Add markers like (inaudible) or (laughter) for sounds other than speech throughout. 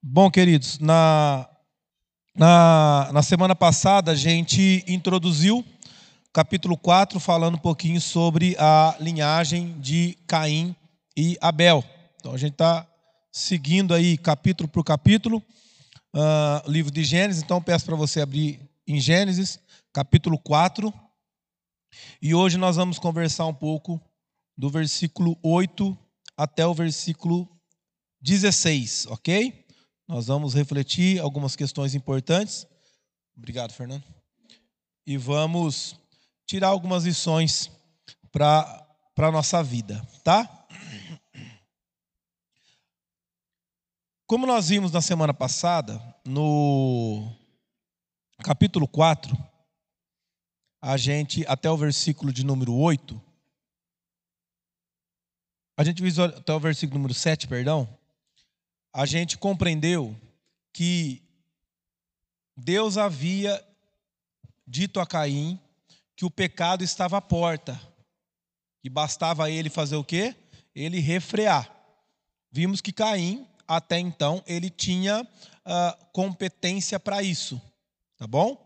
Bom, queridos, na, na, na semana passada a gente introduziu capítulo 4, falando um pouquinho sobre a linhagem de Caim e Abel. Então a gente está seguindo aí capítulo por capítulo, uh, livro de Gênesis. Então peço para você abrir em Gênesis, capítulo 4. E hoje nós vamos conversar um pouco do versículo 8 até o versículo 16, ok? Nós vamos refletir algumas questões importantes. Obrigado, Fernando. E vamos tirar algumas lições para a nossa vida, tá? Como nós vimos na semana passada, no capítulo 4, a gente, até o versículo de número 8, a gente viu até o versículo número 7, perdão, a gente compreendeu que Deus havia dito a Caim que o pecado estava à porta, que bastava ele fazer o quê? Ele refrear. Vimos que Caim, até então, ele tinha uh, competência para isso, tá bom?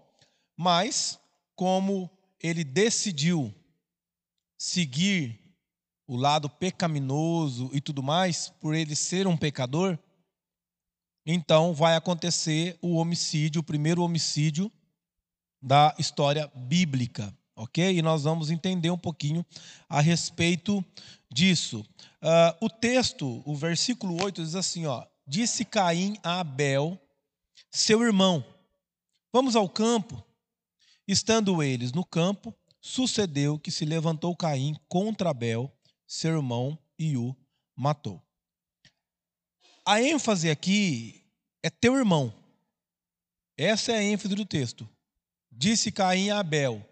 Mas, como ele decidiu seguir o lado pecaminoso e tudo mais, por ele ser um pecador, então vai acontecer o homicídio, o primeiro homicídio da história bíblica, ok? E nós vamos entender um pouquinho a respeito disso. Uh, o texto, o versículo 8 diz assim: ó, disse Caim a Abel, seu irmão, vamos ao campo. Estando eles no campo, sucedeu que se levantou Caim contra Abel, seu irmão, e o matou. A ênfase aqui é teu irmão. Essa é a ênfase do texto. Disse Caim a Abel,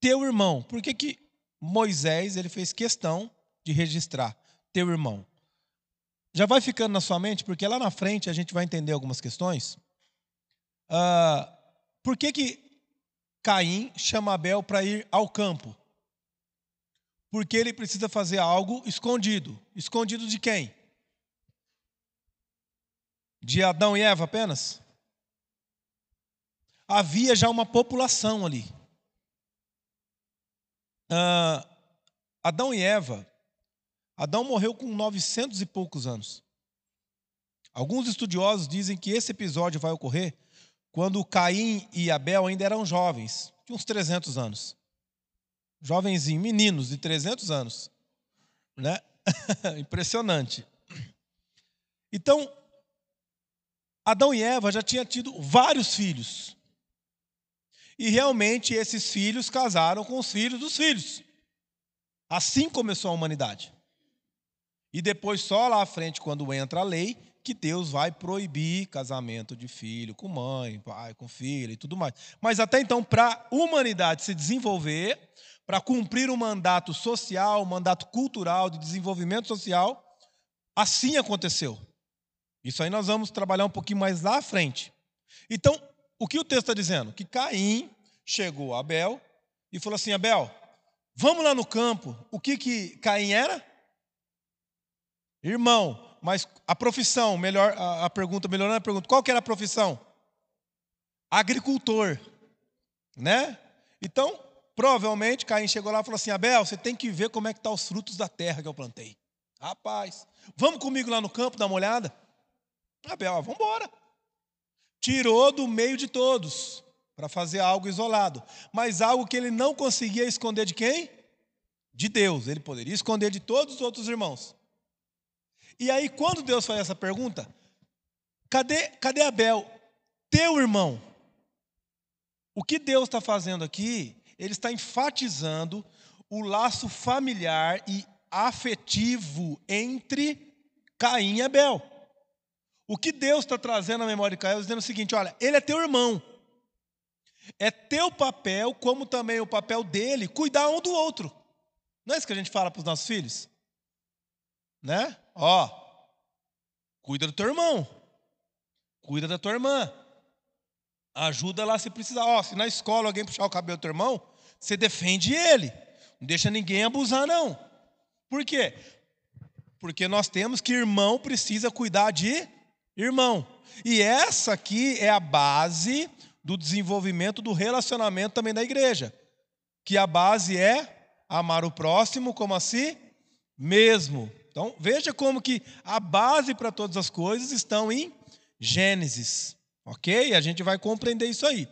teu irmão. Por que, que Moisés ele fez questão de registrar teu irmão? Já vai ficando na sua mente, porque lá na frente a gente vai entender algumas questões. Uh, por que, que Caim chama Abel para ir ao campo? Porque ele precisa fazer algo escondido. Escondido de quem? De Adão e Eva apenas? Havia já uma população ali. Ah, Adão e Eva, Adão morreu com 900 e poucos anos. Alguns estudiosos dizem que esse episódio vai ocorrer quando Caim e Abel ainda eram jovens, de uns 300 anos. Jovenzinhos, meninos de 300 anos. Né? (laughs) Impressionante. Então, Adão e Eva já tinham tido vários filhos. E realmente esses filhos casaram com os filhos dos filhos. Assim começou a humanidade. E depois, só lá à frente, quando entra a lei, que Deus vai proibir casamento de filho com mãe, pai com filho e tudo mais. Mas até então, para a humanidade se desenvolver, para cumprir um mandato social, um mandato cultural de desenvolvimento social, assim aconteceu. Isso aí nós vamos trabalhar um pouquinho mais lá à frente. Então, o que o texto está dizendo? Que Caim chegou a Abel e falou assim: Abel, vamos lá no campo. O que, que Caim era? Irmão, mas a profissão, melhor, a, a pergunta, melhorando a pergunta, qual que era a profissão? Agricultor, né? Então, provavelmente Caim chegou lá e falou assim: Abel, você tem que ver como é que estão tá os frutos da terra que eu plantei. Rapaz, vamos comigo lá no campo dar uma olhada? Abel, vamos embora. Tirou do meio de todos para fazer algo isolado, mas algo que ele não conseguia esconder de quem? De Deus. Ele poderia esconder de todos os outros irmãos. E aí, quando Deus faz essa pergunta, cadê, cadê Abel? Teu irmão. O que Deus está fazendo aqui? Ele está enfatizando o laço familiar e afetivo entre Caim e Abel. O que Deus está trazendo à memória de Caio, dizendo o seguinte: olha, ele é teu irmão. É teu papel, como também o papel dele, cuidar um do outro. Não é isso que a gente fala para os nossos filhos? Né? Ó, cuida do teu irmão, cuida da tua irmã, ajuda lá se precisar. Ó, se na escola alguém puxar o cabelo do teu irmão, você defende ele, não deixa ninguém abusar, não. Por quê? Porque nós temos que irmão precisa cuidar de irmão. E essa aqui é a base do desenvolvimento do relacionamento também da igreja. Que a base é amar o próximo como a si mesmo. Então, veja como que a base para todas as coisas estão em Gênesis. Ok? A gente vai compreender isso aí.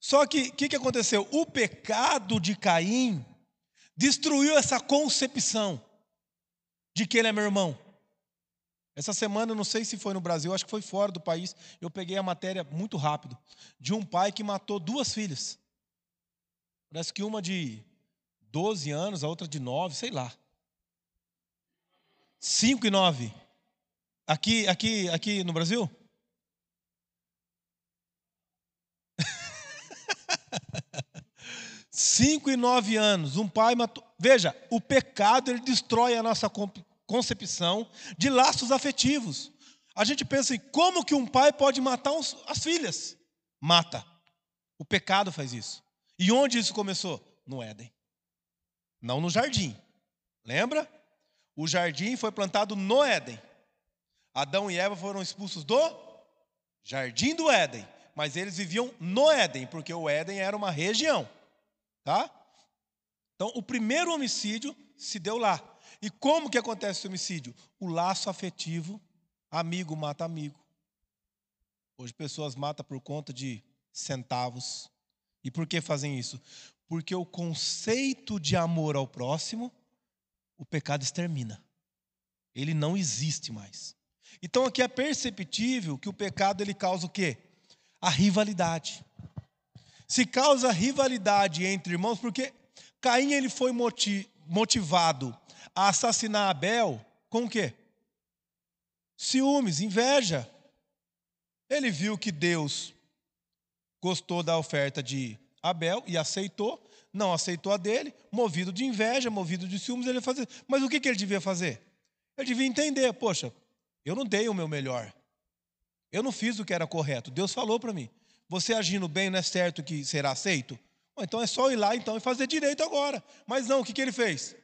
Só que o que, que aconteceu? O pecado de Caim destruiu essa concepção de que ele é meu irmão. Essa semana, não sei se foi no Brasil, acho que foi fora do país, eu peguei a matéria muito rápido, de um pai que matou duas filhas. Parece que uma de 12 anos, a outra de 9, sei lá. 5 e 9. Aqui, aqui, aqui no Brasil? (laughs) Cinco e nove anos, um pai matou. Veja, o pecado ele destrói a nossa concepção de laços afetivos. A gente pensa em como que um pai pode matar as filhas. Mata. O pecado faz isso. E onde isso começou? No Éden. Não no jardim. Lembra? O jardim foi plantado no Éden. Adão e Eva foram expulsos do jardim do Éden. Mas eles viviam no Éden, porque o Éden era uma região. Tá? Então, o primeiro homicídio se deu lá. E como que acontece o homicídio? O laço afetivo, amigo mata amigo. Hoje pessoas matam por conta de centavos. E por que fazem isso? Porque o conceito de amor ao próximo, o pecado extermina. Ele não existe mais. Então aqui é perceptível que o pecado ele causa o quê? A rivalidade. Se causa rivalidade entre irmãos, porque Caim ele foi motivado a assassinar Abel com o quê? Ciúmes, inveja. Ele viu que Deus gostou da oferta de Abel e aceitou, não aceitou a dele, movido de inveja, movido de ciúmes, ele fazer. Mas o que, ele devia fazer? Ele devia entender, poxa, eu não dei o meu melhor. Eu não fiz o que era correto. Deus falou para mim. Você agindo bem não é certo que será aceito? Então é só ir lá então e fazer direito agora. Mas não, o que ele fez?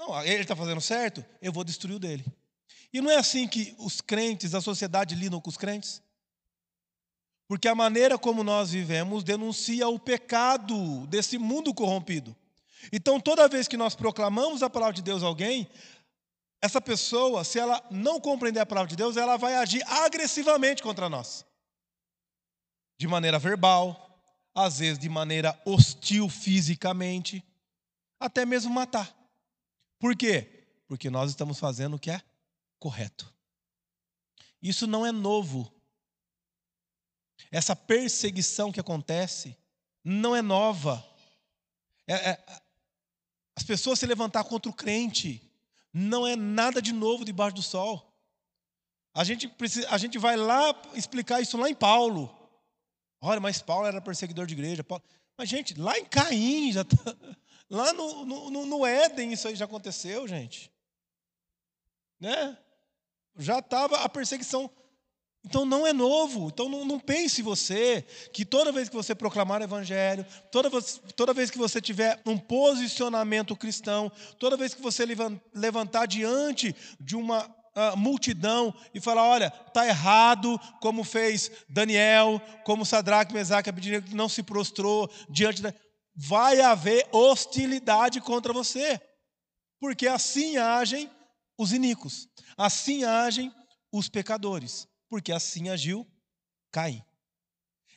Não, ele está fazendo certo, eu vou destruir o dele. E não é assim que os crentes, a sociedade lidam com os crentes? Porque a maneira como nós vivemos denuncia o pecado desse mundo corrompido. Então, toda vez que nós proclamamos a palavra de Deus a alguém, essa pessoa, se ela não compreender a palavra de Deus, ela vai agir agressivamente contra nós. De maneira verbal, às vezes de maneira hostil fisicamente, até mesmo matar. Por quê? Porque nós estamos fazendo o que é correto. Isso não é novo. Essa perseguição que acontece não é nova. É, é, as pessoas se levantar contra o crente não é nada de novo debaixo do sol. A gente, precisa, a gente vai lá explicar isso lá em Paulo. Olha, mas Paulo era perseguidor de igreja. Paulo... Mas, gente, lá em Caim já tá... Lá no, no, no Éden isso aí já aconteceu, gente. Né? Já estava a perseguição. Então não é novo. Então não, não, pense você que toda vez que você proclamar o evangelho, toda toda vez que você tiver um posicionamento cristão, toda vez que você levantar diante de uma uh, multidão e falar, olha, tá errado, como fez Daniel, como Sadraque, Mesaque, Abednego, não se prostrou diante da vai haver hostilidade contra você. Porque assim agem os iníquos, assim agem os pecadores, porque assim agiu Caim.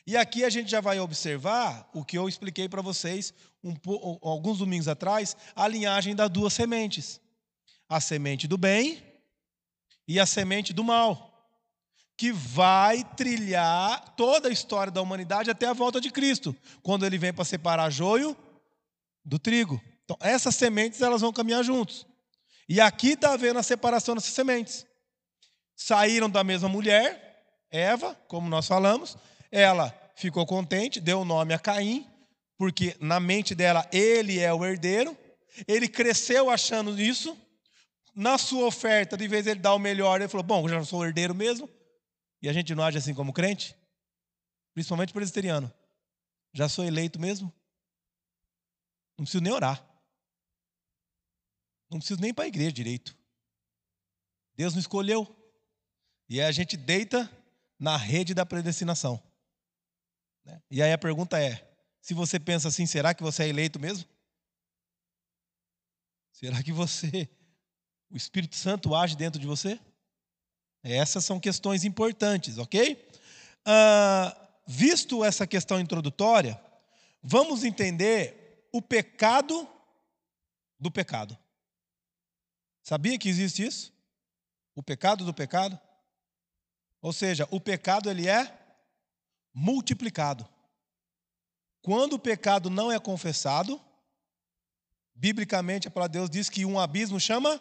E aqui a gente já vai observar o que eu expliquei para vocês um, alguns domingos atrás, a linhagem das duas sementes: a semente do bem e a semente do mal que vai trilhar toda a história da humanidade até a volta de Cristo, quando ele vem para separar joio do trigo. Então, essas sementes elas vão caminhar juntos. E aqui está havendo a separação dessas sementes. Saíram da mesma mulher, Eva, como nós falamos, ela ficou contente, deu o nome a Caim, porque na mente dela ele é o herdeiro. Ele cresceu achando isso. Na sua oferta, de vez ele dar o melhor, ele falou: Bom, já sou herdeiro mesmo, e a gente não age assim como crente? Principalmente presbiteriano. Já sou eleito mesmo? Não preciso nem orar. Não preciso nem ir para a igreja direito. Deus me escolheu. E a gente deita na rede da predestinação. Né? E aí a pergunta é: se você pensa assim, será que você é eleito mesmo? Será que você, o Espírito Santo age dentro de você? Essas são questões importantes, ok? Ah, visto essa questão introdutória, vamos entender o pecado do pecado. Sabia que existe isso? O pecado do pecado? Ou seja, o pecado ele é multiplicado. Quando o pecado não é confessado, biblicamente a palavra de Deus diz que um abismo chama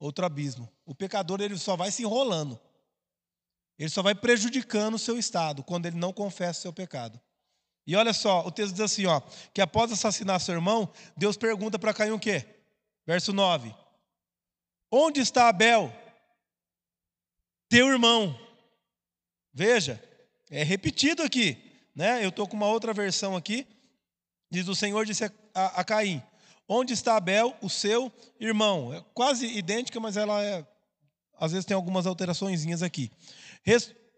outro abismo. O pecador ele só vai se enrolando. Ele só vai prejudicando o seu estado quando ele não confessa o seu pecado. E olha só, o texto diz assim, ó, que após assassinar seu irmão, Deus pergunta para Caim o quê? Verso 9. Onde está Abel? Teu irmão. Veja, é repetido aqui, né? Eu estou com uma outra versão aqui. Diz o Senhor disse a, a, a Caim: Onde está Abel, o seu irmão? É quase idêntica, mas ela é. Às vezes tem algumas alterações aqui.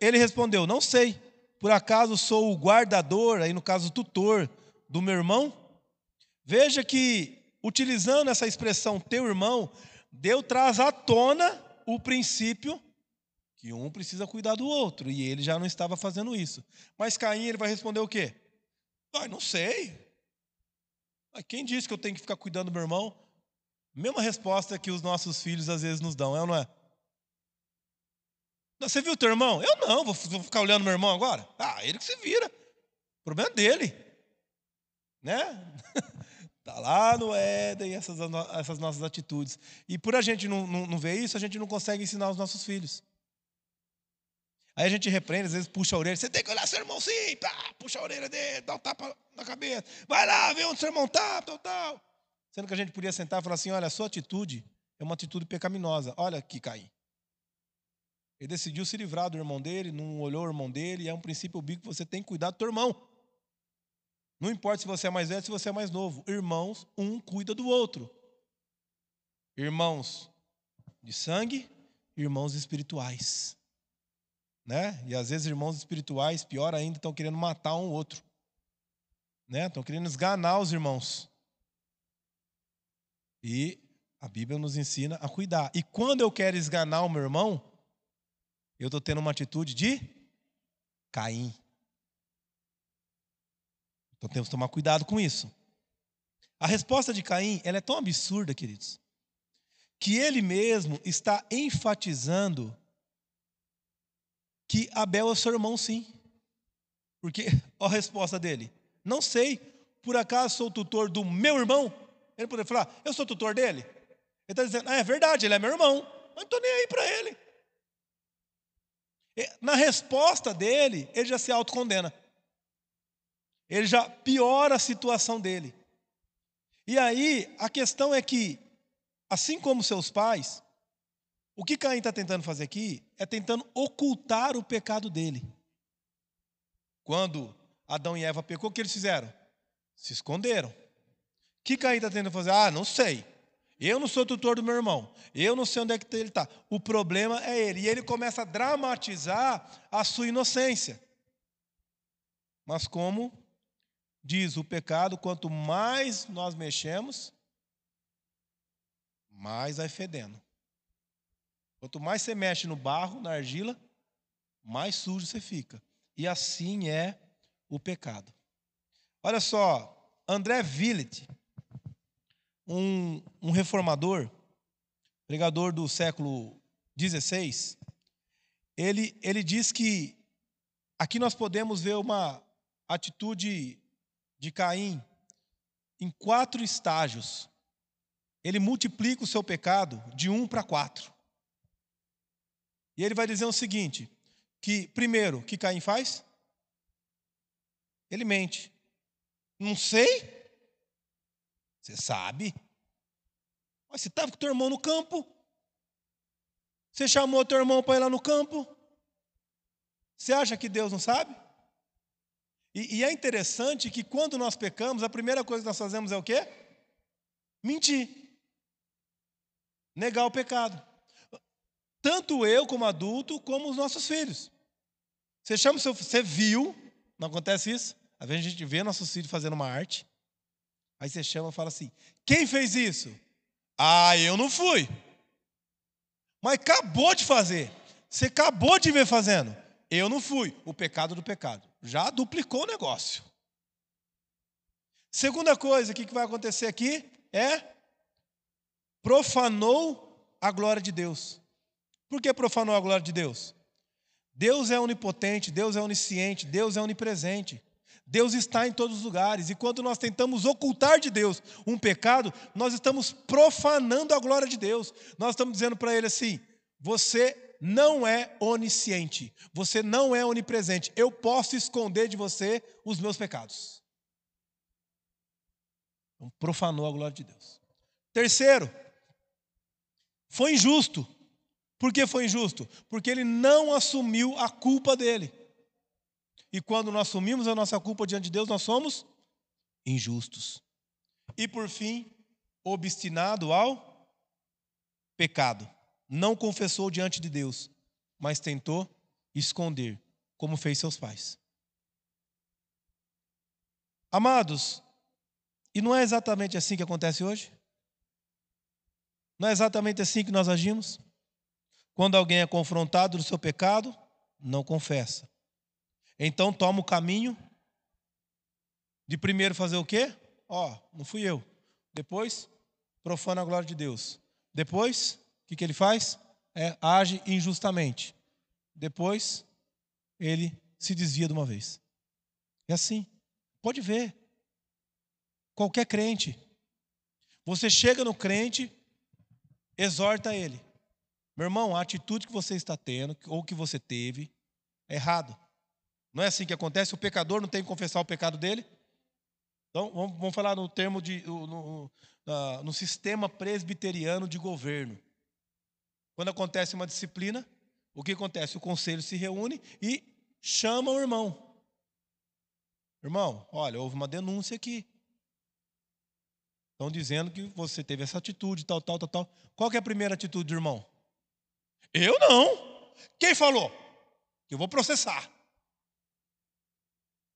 Ele respondeu: Não sei. Por acaso sou o guardador, aí no caso tutor, do meu irmão? Veja que, utilizando essa expressão teu irmão, Deus traz à tona o princípio que um precisa cuidar do outro, e ele já não estava fazendo isso. Mas Caim ele vai responder o quê? Ah, não sei. Quem disse que eu tenho que ficar cuidando do meu irmão? Mesma resposta que os nossos filhos às vezes nos dão, é ou não é? Você viu teu irmão? Eu não, vou, ficar olhando meu irmão agora. Ah, ele que se vira. O problema é dele. Né? Está (laughs) lá no Éden, essas, essas nossas atitudes. E por a gente não, não, não ver isso, a gente não consegue ensinar os nossos filhos. Aí a gente repreende, às vezes puxa a orelha. Você tem que olhar seu irmão sim, pá, puxa a orelha dele, dá um tapa na cabeça. Vai lá, vê onde seu irmão está, tal, tal. Sendo que a gente podia sentar e falar assim: olha, a sua atitude é uma atitude pecaminosa. Olha aqui, Caim. Ele decidiu se livrar do irmão dele, não olhou o irmão dele, é um princípio bíblico que você tem que cuidar do teu irmão. Não importa se você é mais velho, se você é mais novo. Irmãos, um cuida do outro. Irmãos de sangue, irmãos espirituais. Né? E às vezes irmãos espirituais, pior ainda, estão querendo matar um outro. Né? Estão querendo esganar os irmãos. E a Bíblia nos ensina a cuidar. E quando eu quero esganar o meu irmão, eu estou tendo uma atitude de Caim. Então temos que tomar cuidado com isso. A resposta de Caim ela é tão absurda, queridos, que ele mesmo está enfatizando que Abel é seu irmão, sim. Porque, (laughs) ó a resposta dele: Não sei, por acaso sou tutor do meu irmão? Ele poderia falar: Eu sou tutor dele? Ele está dizendo: ah, É verdade, ele é meu irmão, mas não estou nem aí para ele. Na resposta dele, ele já se autocondena. Ele já piora a situação dele. E aí, a questão é que, assim como seus pais, o que Caim está tentando fazer aqui é tentando ocultar o pecado dele. Quando Adão e Eva pecou, o que eles fizeram? Se esconderam. O que Caim está tentando fazer? Ah, não sei. Eu não sou tutor do meu irmão. Eu não sei onde é que ele está. O problema é ele. E ele começa a dramatizar a sua inocência. Mas como diz o pecado, quanto mais nós mexemos, mais vai fedendo. Quanto mais você mexe no barro, na argila, mais sujo você fica. E assim é o pecado. Olha só, André Villet, um, um reformador, pregador do século XVI, ele, ele diz que aqui nós podemos ver uma atitude de Caim em quatro estágios. Ele multiplica o seu pecado de um para quatro. E ele vai dizer o seguinte: que, primeiro, o que Caim faz? Ele mente. Não sei? Você sabe? Mas você estava com teu irmão no campo? Você chamou teu irmão para ir lá no campo? Você acha que Deus não sabe? E, e, é interessante que quando nós pecamos, a primeira coisa que nós fazemos é o quê? Mentir. Negar o pecado. Tanto eu como adulto, como os nossos filhos. Você chama seu. Você viu, não acontece isso? Às vezes a gente vê nossos filhos fazendo uma arte. Aí você chama e fala assim: quem fez isso? Ah, eu não fui. Mas acabou de fazer. Você acabou de ver fazendo. Eu não fui. O pecado do pecado. Já duplicou o negócio. Segunda coisa, o que vai acontecer aqui é profanou a glória de Deus. Por que profanou a glória de Deus? Deus é onipotente, Deus é onisciente, Deus é onipresente. Deus está em todos os lugares. E quando nós tentamos ocultar de Deus um pecado, nós estamos profanando a glória de Deus. Nós estamos dizendo para ele assim: você não é onisciente, você não é onipresente. Eu posso esconder de você os meus pecados. Então, profanou a glória de Deus. Terceiro, foi injusto. Por que foi injusto? Porque ele não assumiu a culpa dele. E quando nós assumimos a nossa culpa diante de Deus, nós somos injustos. E por fim, obstinado ao pecado. Não confessou diante de Deus, mas tentou esconder, como fez seus pais. Amados, e não é exatamente assim que acontece hoje? Não é exatamente assim que nós agimos? Quando alguém é confrontado do seu pecado, não confessa. Então toma o caminho de primeiro fazer o quê? Ó, oh, não fui eu. Depois, profana a glória de Deus. Depois, o que, que ele faz? É, age injustamente. Depois, ele se desvia de uma vez. É assim. Pode ver. Qualquer crente. Você chega no crente, exorta ele. Meu irmão, a atitude que você está tendo, ou que você teve, é errado. Não é assim que acontece? O pecador não tem que confessar o pecado dele? Então, vamos, falar no termo de. No, no, no sistema presbiteriano de governo. Quando acontece uma disciplina, o que acontece? O conselho se reúne e chama o irmão. Irmão, olha, houve uma denúncia aqui. Estão dizendo que você teve essa atitude, tal, tal, tal, tal. Qual é a primeira atitude do irmão? Eu não. Quem falou? Eu vou processar.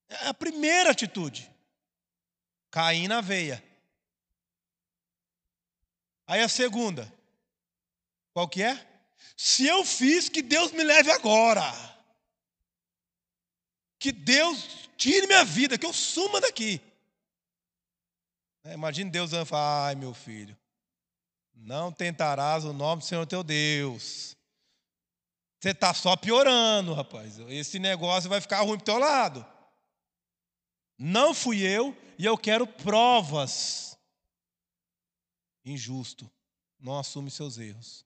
É a primeira atitude. Cair na veia. Aí a segunda. Qual que é? Se eu fiz, que Deus me leve agora. Que Deus tire minha vida, que eu suma daqui. É, imagine Deus falar, ai meu filho, não tentarás o nome do Senhor teu Deus. Você está só piorando, rapaz. Esse negócio vai ficar ruim para o teu lado. Não fui eu e eu quero provas. Injusto. Não assume seus erros.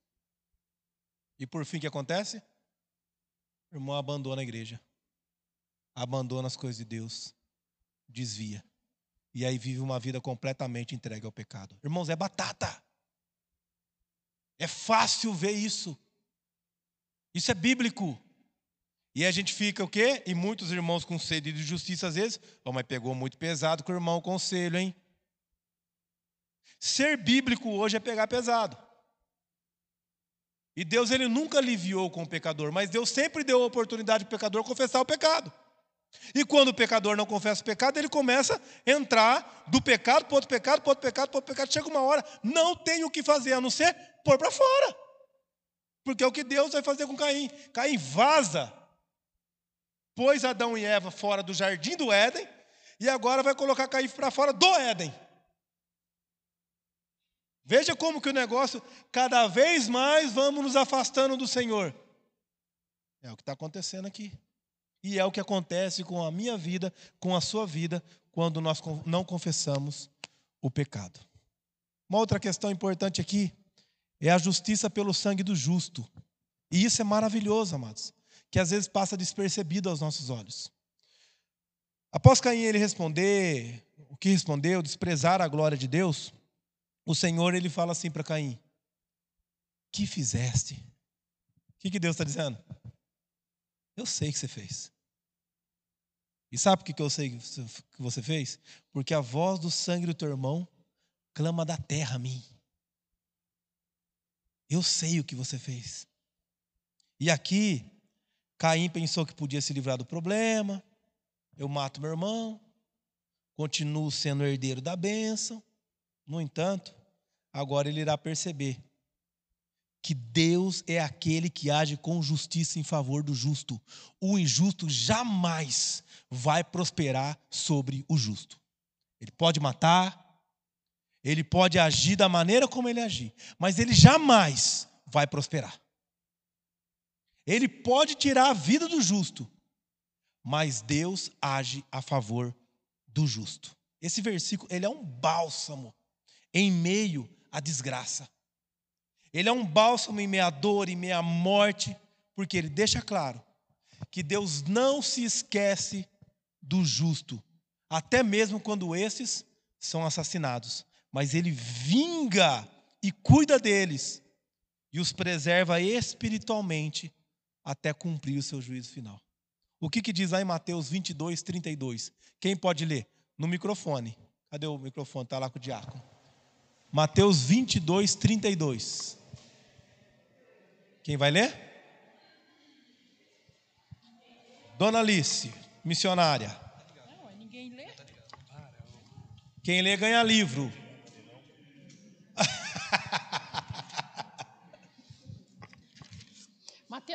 E por fim, o que acontece? O irmão abandona a igreja. Abandona as coisas de Deus. Desvia. E aí vive uma vida completamente entregue ao pecado. Irmãos, é batata. É fácil ver isso. Isso é bíblico. E a gente fica o quê? E muitos irmãos com sede de justiça às vezes, oh, mas pegou muito pesado com o irmão conselho, hein? Ser bíblico hoje é pegar pesado. E Deus ele nunca aliviou com o pecador, mas Deus sempre deu a oportunidade para o pecador confessar o pecado. E quando o pecador não confessa o pecado, ele começa a entrar do pecado para outro pecado, para outro pecado, para outro pecado. Chega uma hora, não tem o que fazer a não ser pôr para fora. Porque é o que Deus vai fazer com Caim. Caim vaza pôs Adão e Eva fora do jardim do Éden e agora vai colocar Caim para fora do Éden. Veja como que o negócio, cada vez mais vamos nos afastando do Senhor. É o que está acontecendo aqui. E é o que acontece com a minha vida, com a sua vida, quando nós não confessamos o pecado. Uma outra questão importante aqui é a justiça pelo sangue do justo. E isso é maravilhoso, amados que às vezes passa despercebido aos nossos olhos. Após Caim ele responder o que respondeu, desprezar a glória de Deus, o Senhor ele fala assim para Caim: Que fizeste? O que, que Deus está dizendo? Eu sei que você fez. E sabe por que eu sei que você fez? Porque a voz do sangue do teu irmão clama da terra a mim. Eu sei o que você fez. E aqui Caim pensou que podia se livrar do problema. Eu mato meu irmão, continuo sendo herdeiro da bênção. No entanto, agora ele irá perceber que Deus é aquele que age com justiça em favor do justo. O injusto jamais vai prosperar sobre o justo. Ele pode matar, ele pode agir da maneira como ele agir, mas ele jamais vai prosperar. Ele pode tirar a vida do justo, mas Deus age a favor do justo. Esse versículo, ele é um bálsamo em meio à desgraça. Ele é um bálsamo em meia dor, em meia morte, porque ele deixa claro que Deus não se esquece do justo, até mesmo quando esses são assassinados, mas ele vinga e cuida deles e os preserva espiritualmente até cumprir o seu juízo final. O que, que diz lá em Mateus 22, 32? Quem pode ler? No microfone. Cadê o microfone? Está lá com o diácono. Mateus 22, 32. Quem vai ler? Dona Alice, missionária. Não, ninguém lê. Quem lê ganha livro.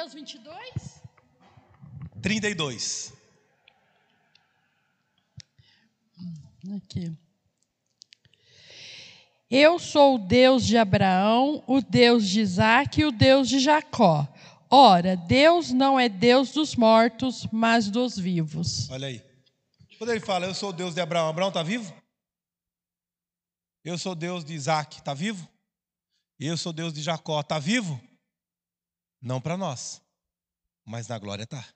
Mateus 22? 32. Aqui. Eu sou o Deus de Abraão, o Deus de Isaac e o Deus de Jacó. Ora, Deus não é Deus dos mortos, mas dos vivos. Olha aí. Quando ele fala, eu sou o Deus de Abraão, Abraão está vivo? Eu sou Deus de Isaac, está vivo? Eu sou Deus de Jacó, está vivo? Não para nós, mas na glória está.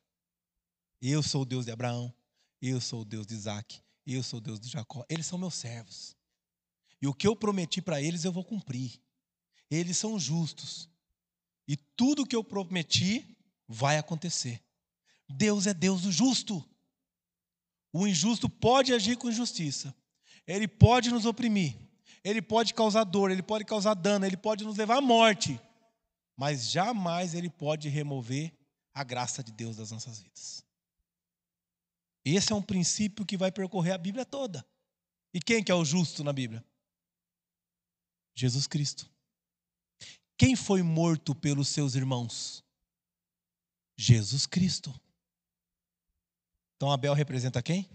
Eu sou o Deus de Abraão, eu sou o Deus de Isaac, eu sou o Deus de Jacó. Eles são meus servos. E o que eu prometi para eles eu vou cumprir. Eles são justos. E tudo que eu prometi vai acontecer. Deus é Deus do justo. O injusto pode agir com injustiça. Ele pode nos oprimir. Ele pode causar dor, ele pode causar dano, ele pode nos levar à morte. Mas jamais ele pode remover a graça de Deus das nossas vidas. Esse é um princípio que vai percorrer a Bíblia toda. E quem que é o justo na Bíblia? Jesus Cristo. Quem foi morto pelos seus irmãos? Jesus Cristo. Então Abel representa quem?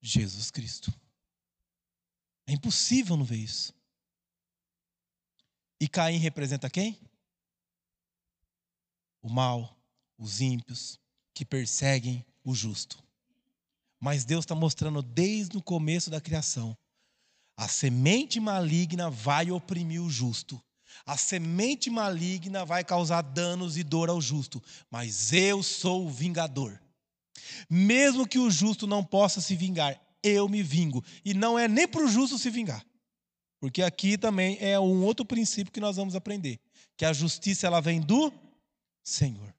Jesus Cristo. É impossível não ver isso. E Caim representa quem? O mal, os ímpios, que perseguem o justo. Mas Deus está mostrando desde o começo da criação a semente maligna vai oprimir o justo. A semente maligna vai causar danos e dor ao justo, mas eu sou o vingador. Mesmo que o justo não possa se vingar, eu me vingo. E não é nem para o justo se vingar. Porque aqui também é um outro princípio que nós vamos aprender, que a justiça ela vem do Senhor.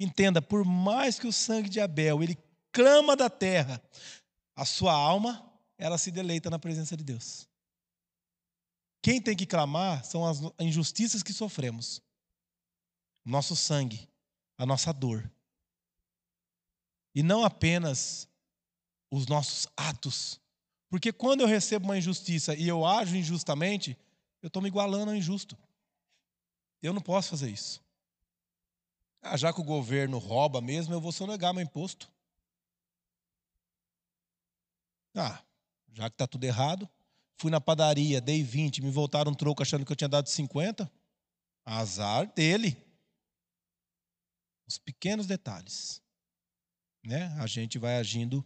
Entenda, por mais que o sangue de Abel ele clama da terra, a sua alma ela se deleita na presença de Deus. Quem tem que clamar são as injustiças que sofremos, nosso sangue, a nossa dor. E não apenas os nossos atos. Porque quando eu recebo uma injustiça e eu ajo injustamente, eu estou me igualando ao injusto. Eu não posso fazer isso. Ah, já que o governo rouba mesmo, eu vou sonegar meu imposto. Ah, já que está tudo errado. Fui na padaria, dei 20, me voltaram um troco achando que eu tinha dado 50. Azar dele. Os pequenos detalhes. Né? A gente vai agindo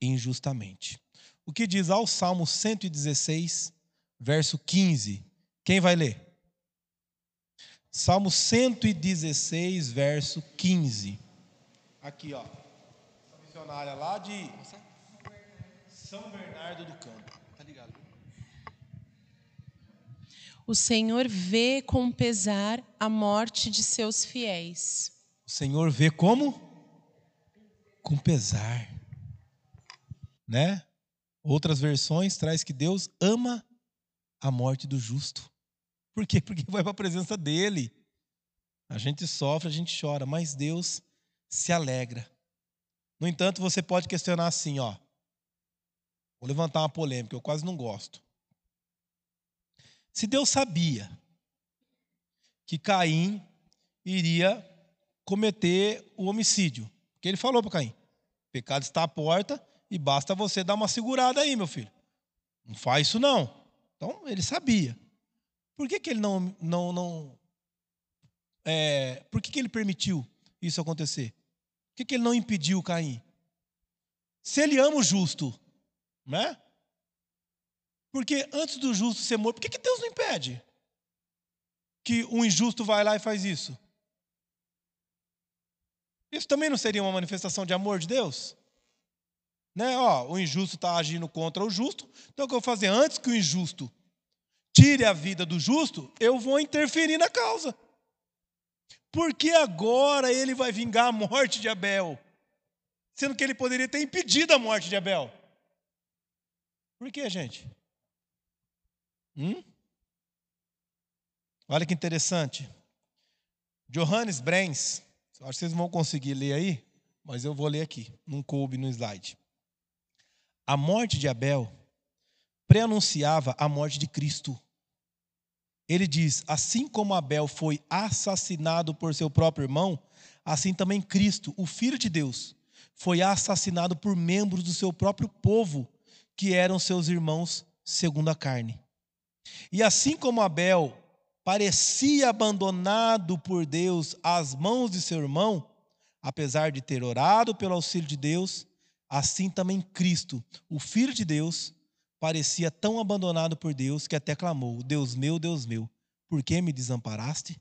injustamente. O que diz ao Salmo 116, verso 15? Quem vai ler? Salmo 116, verso 15. Aqui, ó. Essa missionária lá de são Bernardo do Campo. Tá ligado? O Senhor vê com pesar a morte de seus fiéis. O Senhor vê como? Com pesar. Né? Outras versões traz que Deus ama a morte do justo. Por quê? (laughs) Porque vai para a presença dele. A gente sofre, a gente chora, mas Deus se alegra. No entanto, você pode questionar assim, ó. Vou levantar uma polêmica, eu quase não gosto. Se Deus sabia que Caim iria cometer o homicídio, porque ele falou para Caim: pecado está à porta e basta você dar uma segurada aí, meu filho. Não faz isso não. Então ele sabia. Por que, que ele não, não, não é, por que, que ele permitiu isso acontecer? Por que, que ele não impediu Caim? Se ele ama o justo, né? Porque antes do justo ser morto, por que, que Deus não impede que o injusto vai lá e faz isso? Isso também não seria uma manifestação de amor de Deus? Né? Ó, o injusto está agindo contra o justo, então o que eu vou fazer? Antes que o injusto tire a vida do justo, eu vou interferir na causa. Porque agora ele vai vingar a morte de Abel? Sendo que ele poderia ter impedido a morte de Abel. Por que, gente? Hum? Olha que interessante. Johannes Brens, acho que vocês vão conseguir ler aí, mas eu vou ler aqui, não coube no slide. A morte de Abel preanunciava a morte de Cristo. Ele diz: assim como Abel foi assassinado por seu próprio irmão, assim também Cristo, o Filho de Deus, foi assassinado por membros do seu próprio povo, que eram seus irmãos segundo a carne. E assim como Abel parecia abandonado por Deus às mãos de seu irmão, apesar de ter orado pelo auxílio de Deus, assim também Cristo, o Filho de Deus, parecia tão abandonado por Deus que até clamou: Deus meu, Deus meu, por que me desamparaste?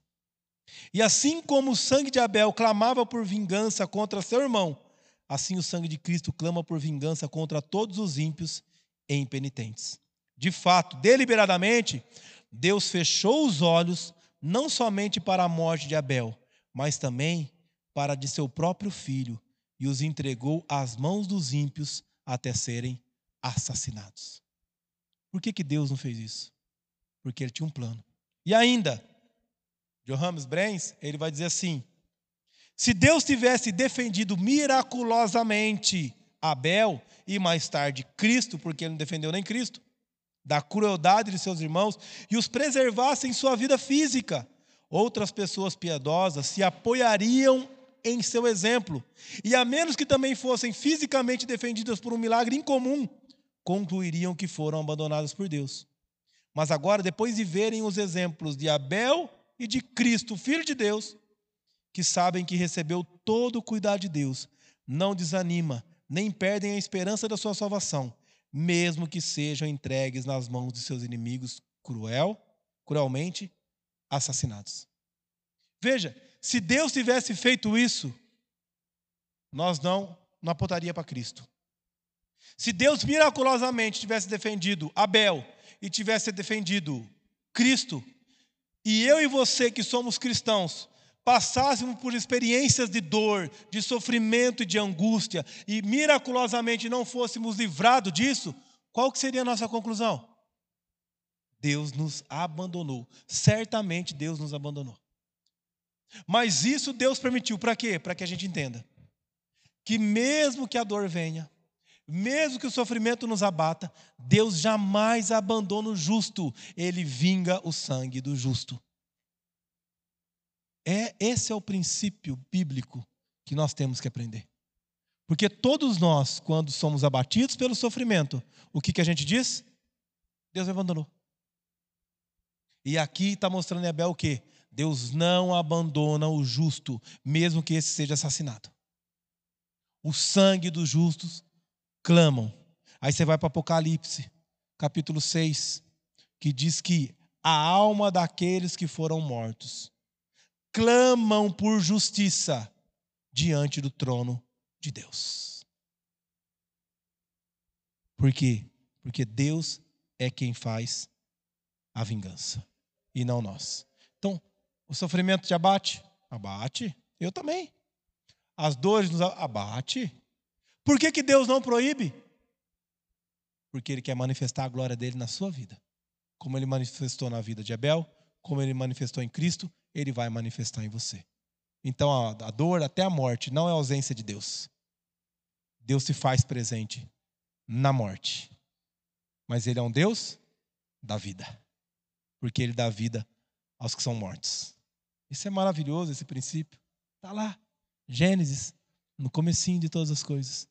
E assim como o sangue de Abel clamava por vingança contra seu irmão, assim o sangue de Cristo clama por vingança contra todos os ímpios e impenitentes. De fato, deliberadamente, Deus fechou os olhos não somente para a morte de Abel, mas também para a de seu próprio filho, e os entregou às mãos dos ímpios até serem assassinados. Por que, que Deus não fez isso? Porque ele tinha um plano. E ainda, Johannes Brens, ele vai dizer assim: se Deus tivesse defendido miraculosamente Abel e mais tarde Cristo, porque ele não defendeu nem Cristo, da crueldade de seus irmãos e os preservasse em sua vida física, outras pessoas piedosas se apoiariam em seu exemplo, e a menos que também fossem fisicamente defendidas por um milagre incomum, concluiriam que foram abandonadas por Deus. Mas agora, depois de verem os exemplos de Abel e de Cristo, filho de Deus, que sabem que recebeu todo o cuidado de Deus, não desanima, nem perdem a esperança da sua salvação, mesmo que sejam entregues nas mãos de seus inimigos cruel, cruelmente assassinados. Veja, se Deus tivesse feito isso, nós não, não apontaria para Cristo. Se Deus miraculosamente tivesse defendido Abel e tivesse defendido Cristo, e eu e você que somos cristãos, passássemos por experiências de dor, de sofrimento e de angústia, e miraculosamente não fôssemos livrados disso, qual que seria a nossa conclusão? Deus nos abandonou. Certamente Deus nos abandonou. Mas isso Deus permitiu para quê? Para que a gente entenda que mesmo que a dor venha, mesmo que o sofrimento nos abata, Deus jamais abandona o justo, ele vinga o sangue do justo. É esse é o princípio bíblico que nós temos que aprender. Porque todos nós, quando somos abatidos pelo sofrimento, o que, que a gente diz? Deus me abandonou. E aqui está mostrando em Abel o quê? Deus não abandona o justo, mesmo que esse seja assassinado. O sangue dos justos clamam. Aí você vai para Apocalipse, capítulo 6, que diz que a alma daqueles que foram mortos clamam por justiça diante do trono de Deus. Por quê? Porque Deus é quem faz a vingança e não nós. Então, o sofrimento te abate? Abate. Eu também. As dores nos abate. Por que, que Deus não proíbe? Porque Ele quer manifestar a glória dele na sua vida. Como Ele manifestou na vida de Abel, como Ele manifestou em Cristo ele vai manifestar em você. Então a, dor até a morte não é ausência de Deus. Deus se faz presente na morte. Mas ele é um Deus da vida. Porque ele dá vida aos que são mortos. Isso é maravilhoso, esse princípio. Está lá. Gênesis, no comecinho de todas as coisas.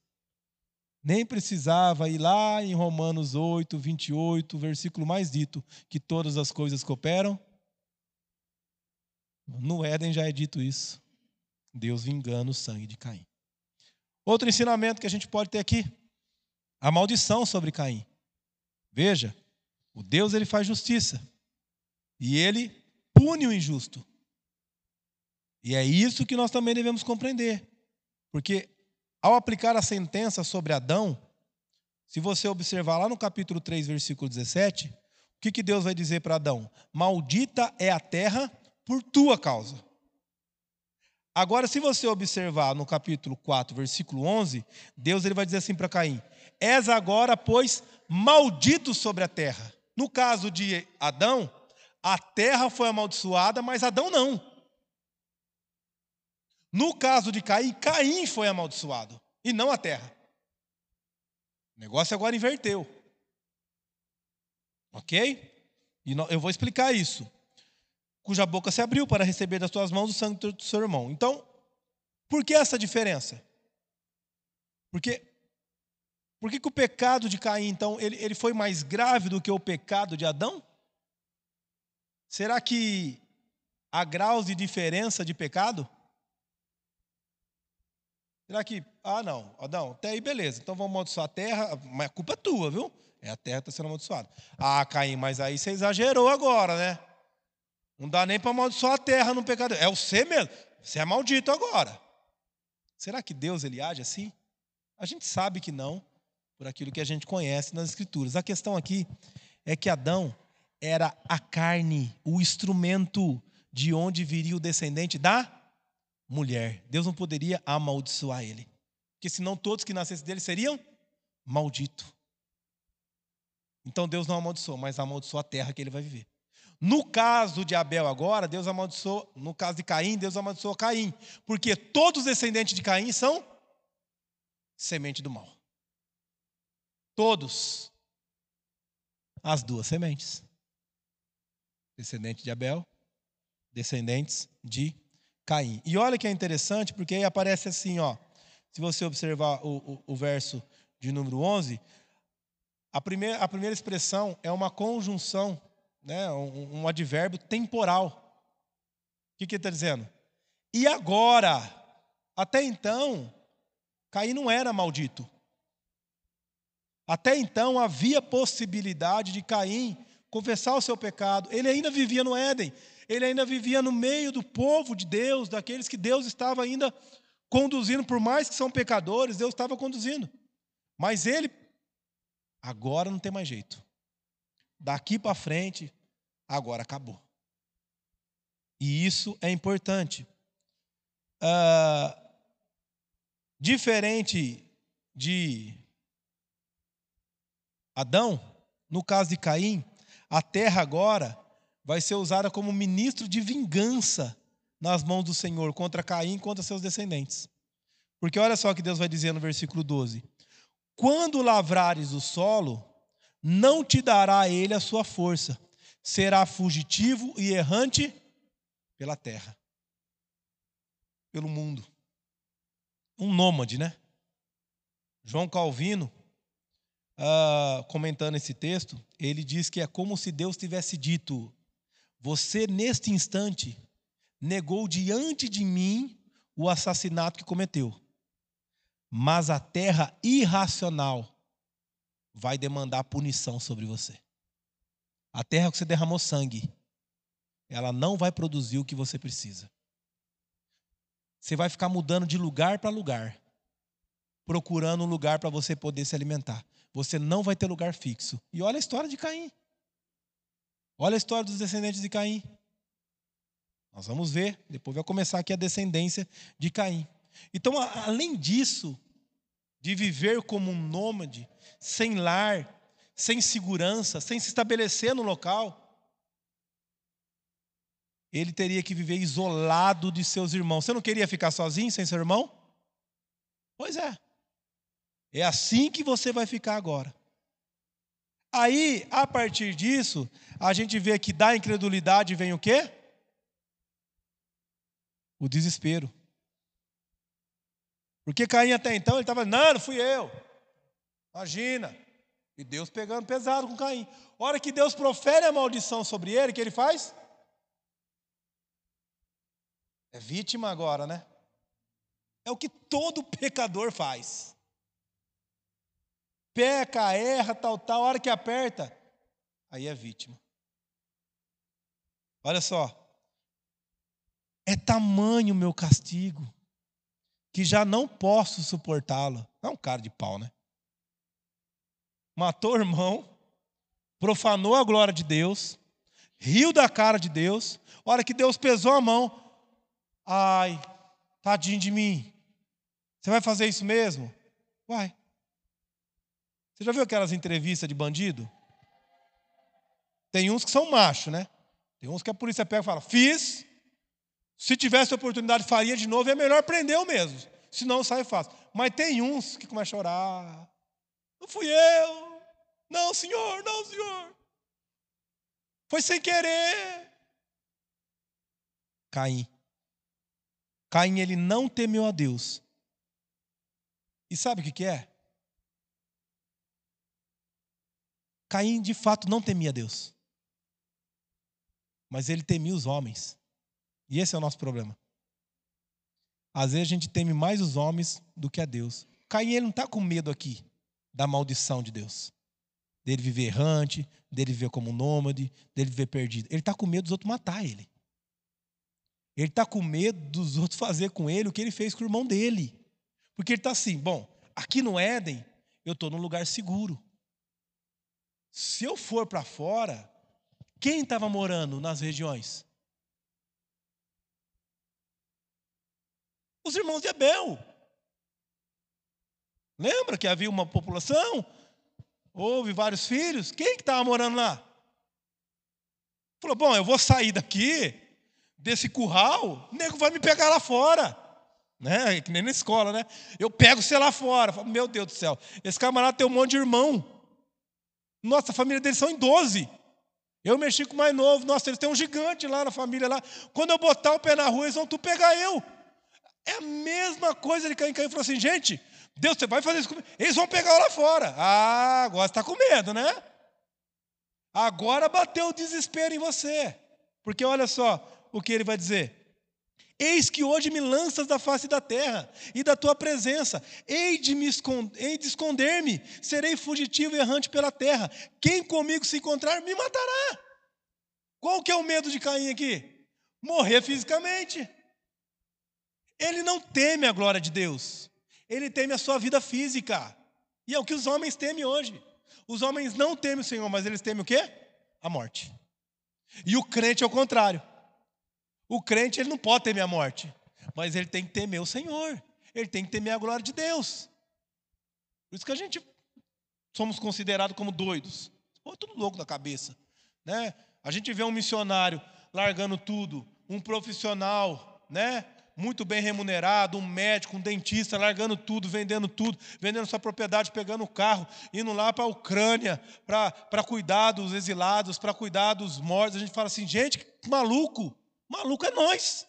Nem precisava ir lá em Romanos 8, 28, versículo mais dito, que todas as coisas cooperam. No Éden já é dito isso. Deus vingando o sangue de Caim. Outro ensinamento que a gente pode ter aqui: a maldição sobre Caim. Veja, o Deus ele faz justiça e ele pune o injusto. E é isso que nós também devemos compreender. Porque ao aplicar a sentença sobre Adão, se você observar lá no capítulo 3, versículo 17, o que, que Deus vai dizer para Adão? Maldita é a terra por tua causa. Agora, se você observar no capítulo 4, versículo 11, Deus ele vai dizer assim para Caim: És agora, pois, maldito sobre a terra. No caso de Adão, a terra foi amaldiçoada, mas Adão não. No caso de Caim, Caim foi amaldiçoado e não a terra. O negócio agora inverteu. Ok? E eu vou explicar isso. Cuja boca se abriu para receber das tuas mãos o sangue do seu irmão. Então, por que essa diferença? Porque por que, que o pecado de Caim, então, ele, ele foi mais grave do que o pecado de Adão? Será que há graus de diferença de pecado? Será que, ah, não, Adão, até aí beleza, então vamos amaldiçoar a terra, mas a culpa é tua, viu? É a terra que está sendo amaldiçoada. Ah, Caim, mas aí você exagerou agora, né? Não dá nem para amaldiçoar a terra no pecado. É você mesmo, você é maldito agora. Será que Deus ele age assim? A gente sabe que não, por aquilo que a gente conhece nas Escrituras. A questão aqui é que Adão era a carne, o instrumento de onde viria o descendente da mulher. Deus não poderia amaldiçoar ele. Porque senão todos que nascessem dele seriam malditos. Então Deus não amaldiçoou, mas amaldiçoou a terra que ele vai viver. No caso de Abel agora, Deus amaldiçoou, no caso de Caim, Deus amaldiçoou Caim, porque todos os descendentes de Caim são semente do mal. Todos. As duas sementes. Descendente de Abel, descendentes de Caim. E olha que é interessante, porque aí aparece assim, ó. Se você observar o, o, o verso de número 11, a primeira, a primeira expressão é uma conjunção, né, um, um advérbio temporal. O que, que ele está dizendo? E agora? Até então, Caim não era maldito. Até então havia possibilidade de Caim confessar o seu pecado. Ele ainda vivia no Éden ele ainda vivia no meio do povo de Deus, daqueles que Deus estava ainda conduzindo, por mais que são pecadores, Deus estava conduzindo. Mas ele, agora não tem mais jeito. Daqui para frente, agora acabou. E isso é importante. Ah, diferente de Adão, no caso de Caim, a terra agora vai ser usada como ministro de vingança nas mãos do Senhor contra Caim e contra seus descendentes. Porque olha só o que Deus vai dizer no versículo 12: Quando lavrares o solo, não te dará ele a sua força, será fugitivo e errante pela terra, pelo mundo. Um nômade, né? João Calvino, uh, comentando esse texto, ele diz que é como se Deus tivesse dito: você, neste instante, negou diante de mim o assassinato que cometeu. Mas a terra irracional vai demandar punição sobre você. A terra que você derramou sangue, ela não vai produzir o que você precisa. Você vai ficar mudando de lugar para lugar, procurando um lugar para você poder se alimentar. Você não vai ter lugar fixo. E olha a história de Caim. Olha a história dos descendentes de Caim. Nós vamos ver, depois vai começar aqui a descendência de Caim. Então, além disso, de viver como um nômade, sem lar, sem segurança, sem se estabelecer no local, ele teria que viver isolado de seus irmãos. Você não queria ficar sozinho, sem seu irmão? Pois é. É assim que você vai ficar agora. Aí, a partir disso, a gente vê que da incredulidade vem o quê? O desespero. Porque Caim até então ele estava, não, não fui eu. Imagina. E Deus pegando pesado com Caim. A hora que Deus profere a maldição sobre ele, o que ele faz? É vítima agora, né? É o que todo pecador faz. Peca, erra, tal, tal, a hora que aperta, aí é vítima. Olha só. É tamanho o meu castigo que já não posso suportá-lo. É um cara de pau, né? Matou o irmão, profanou a glória de Deus, riu da cara de Deus. Hora que Deus pesou a mão, ai, tadinho de mim. Você vai fazer isso mesmo? Vai. Você já viu aquelas entrevistas de bandido? Tem uns que são macho, né? Tem uns que a polícia pega e fala: Fiz, se tivesse oportunidade, faria de novo, é melhor prender eu mesmo. Senão sai fácil. Mas tem uns que começam a chorar. Não fui eu. Não, senhor, não, senhor. Foi sem querer. Caim. Caim, ele não temeu a Deus. E sabe o que, que é? Caim, de fato, não temia Deus. Mas ele temia os homens. E esse é o nosso problema. Às vezes a gente teme mais os homens do que a Deus. Caim ele não está com medo aqui da maldição de Deus. Dele viver errante, dele viver como nômade, dele viver perdido. Ele está com medo dos outros matar ele. Ele está com medo dos outros fazer com ele o que ele fez com o irmão dele. Porque ele está assim, bom, aqui no Éden, eu estou num lugar seguro. Se eu for para fora, quem estava morando nas regiões? Os irmãos de Abel. Lembra que havia uma população? Houve vários filhos. Quem que estava morando lá? Falou: bom, eu vou sair daqui, desse curral, o nego vai me pegar lá fora. Né? Que nem na escola, né? Eu pego você lá fora. Falo, Meu Deus do céu, esse camarada tem um monte de irmão. Nossa, a família deles são em 12. Eu mexi com o mais novo. Nossa, eles têm um gigante lá na família lá. Quando eu botar o pé na rua, eles vão tu pegar eu. É a mesma coisa de Caim. Caim falou assim, gente, Deus, você vai fazer isso comigo? Eles vão pegar lá fora. Ah, agora você está com medo, né? Agora bateu o desespero em você. Porque olha só o que ele vai dizer. Eis que hoje me lanças da face da terra e da tua presença. Hei de, me esconder, de esconder-me, serei fugitivo e errante pela terra. Quem comigo se encontrar, me matará. Qual que é o medo de Caim aqui? Morrer fisicamente. Ele não teme a glória de Deus, ele teme a sua vida física. E é o que os homens temem hoje. Os homens não temem o Senhor, mas eles temem o quê? A morte. E o crente é o contrário. O crente ele não pode temer a morte, mas ele tem que temer o Senhor. Ele tem que temer a glória de Deus. Por isso que a gente somos considerados como doidos. Pô, tudo louco da cabeça, né? A gente vê um missionário largando tudo, um profissional, né? muito bem remunerado, um médico, um dentista, largando tudo, vendendo tudo, vendendo sua propriedade, pegando o carro, indo lá para a Ucrânia para cuidar dos exilados, para cuidar dos mortos. A gente fala assim, gente, que maluco, maluco é nós,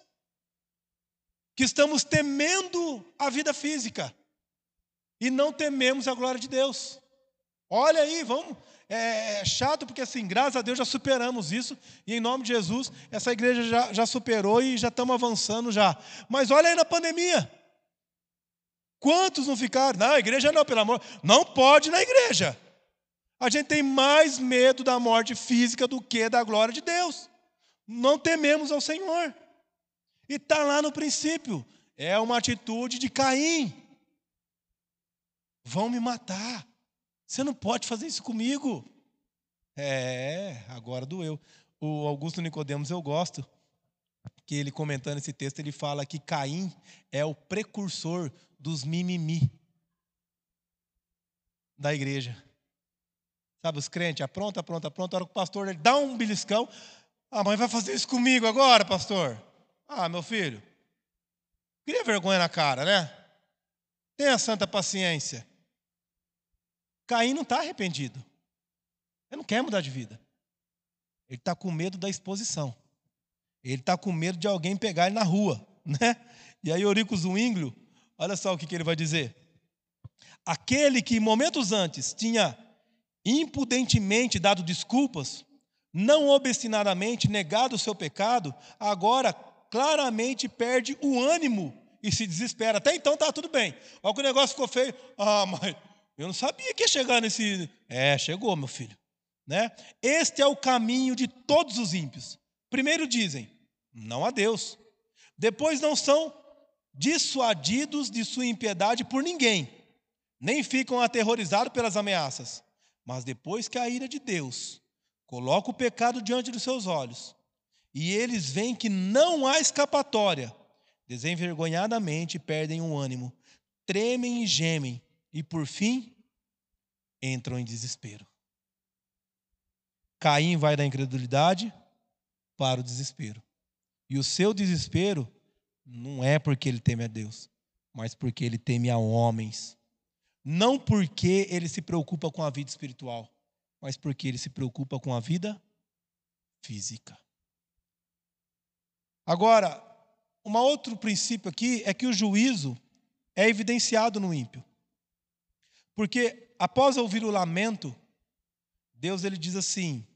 que estamos temendo a vida física e não tememos a glória de Deus. Olha aí, vamos, é, é chato porque, assim, graças a Deus já superamos isso, e em nome de Jesus, essa igreja já, já superou e já estamos avançando já. Mas olha aí na pandemia. Quantos não ficaram? Na igreja não, pelo amor. Não pode na igreja. A gente tem mais medo da morte física do que da glória de Deus. Não tememos ao Senhor. E está lá no princípio. É uma atitude de Caim. Vão me matar. Você não pode fazer isso comigo. É, agora doeu. O Augusto Nicodemos eu gosto, que ele comentando esse texto, ele fala que Caim é o precursor dos mimimi da igreja. Sabe, os crentes, apronta, apronta, apronta, a hora que o pastor ele dá um beliscão, A mãe vai fazer isso comigo agora, pastor? Ah, meu filho, cria vergonha na cara, né? Tenha santa paciência. Caim não está arrependido. Ele não quer mudar de vida. Ele está com medo da exposição. Ele está com medo de alguém pegar ele na rua, (laughs) né? E aí Eurico Zwinglio, olha só o que, que ele vai dizer. Aquele que momentos antes tinha impudentemente dado desculpas, não obstinadamente negado o seu pecado, agora claramente perde o ânimo e se desespera. Até então tá tudo bem. Olha que o negócio ficou feio. Ah, mas eu não sabia que ia chegar nesse. É, chegou, meu filho. Né? Este é o caminho de todos os ímpios. Primeiro dizem, não a Deus. Depois não são dissuadidos de sua impiedade por ninguém, nem ficam aterrorizados pelas ameaças. Mas depois que a ira de Deus coloca o pecado diante dos seus olhos, e eles veem que não há escapatória, desenvergonhadamente perdem o ânimo, tremem e gemem, e por fim entram em desespero. Caim vai da incredulidade para o desespero. E o seu desespero não é porque ele teme a Deus, mas porque ele teme a homens. Não porque ele se preocupa com a vida espiritual, mas porque ele se preocupa com a vida física. Agora, um outro princípio aqui é que o juízo é evidenciado no ímpio. Porque após ouvir o lamento, Deus ele diz assim: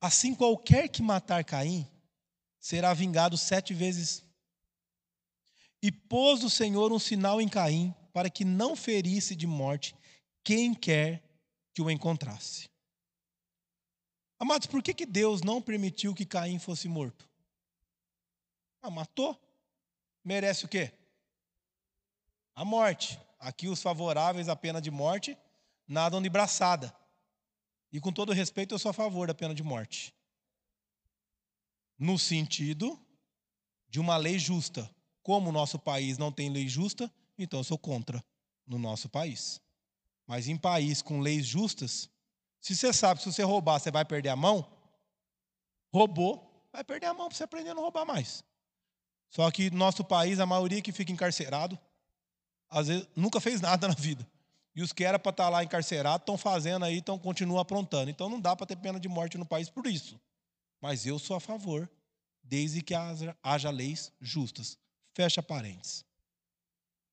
Assim qualquer que matar Caim será vingado sete vezes. E pôs o Senhor um sinal em Caim para que não ferisse de morte quem quer que o encontrasse. Amados, por que, que Deus não permitiu que Caim fosse morto? Ah, matou. Merece o quê? A morte. Aqui os favoráveis à pena de morte nadam de braçada. E com todo respeito, eu sou a favor da pena de morte. No sentido de uma lei justa. Como o nosso país não tem lei justa, então eu sou contra no nosso país. Mas em país com leis justas, se você sabe que se você roubar, você vai perder a mão, roubou, vai perder a mão para você aprender a não roubar mais. Só que no nosso país, a maioria que fica encarcerado, às vezes nunca fez nada (laughs) na vida. E os que era para estar tá lá encarcerados estão fazendo aí, estão continuam aprontando. Então não dá para ter pena de morte no país por isso. Mas eu sou a favor, desde que haja, haja leis justas. Fecha parênteses.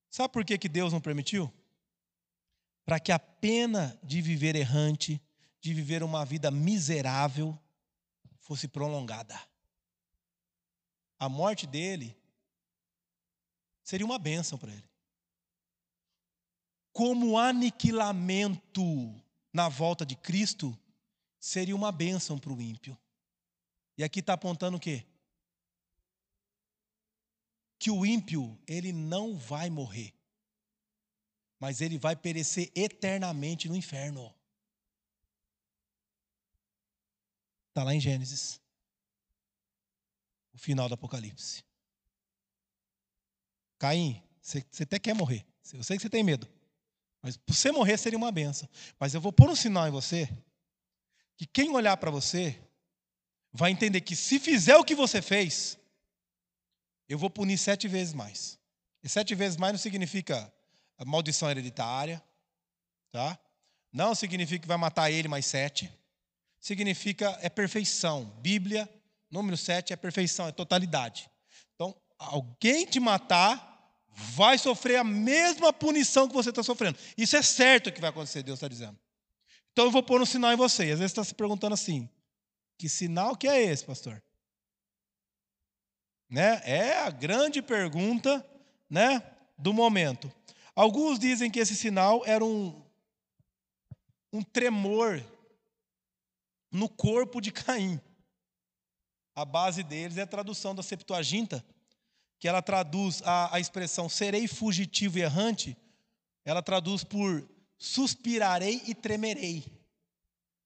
Sabe por que, que Deus não permitiu? Para que a pena de viver errante, de viver uma vida miserável, fosse prolongada. A morte dele seria uma bênção para ele como aniquilamento na volta de Cristo, seria uma bênção para o ímpio. E aqui está apontando o quê? Que o ímpio, ele não vai morrer, mas ele vai perecer eternamente no inferno. Está lá em Gênesis, o final do Apocalipse. Caim, você até quer morrer, eu sei que você tem medo. Mas você morrer seria uma benção. Mas eu vou pôr um sinal em você que quem olhar para você vai entender que se fizer o que você fez, eu vou punir sete vezes mais. E sete vezes mais não significa maldição hereditária, tá? Não significa que vai matar ele mais sete. Significa é perfeição. Bíblia, número sete é perfeição, é totalidade. Então, alguém te matar vai sofrer a mesma punição que você está sofrendo. Isso é certo que vai acontecer, Deus está dizendo. Então eu vou pôr um sinal em você. Às vezes você está se perguntando assim: que sinal que é esse, pastor? Né? É a grande pergunta né, do momento. Alguns dizem que esse sinal era um, um tremor no corpo de Caim. A base deles é a tradução da Septuaginta, que ela traduz a, a expressão serei fugitivo e errante, ela traduz por suspirarei e tremerei.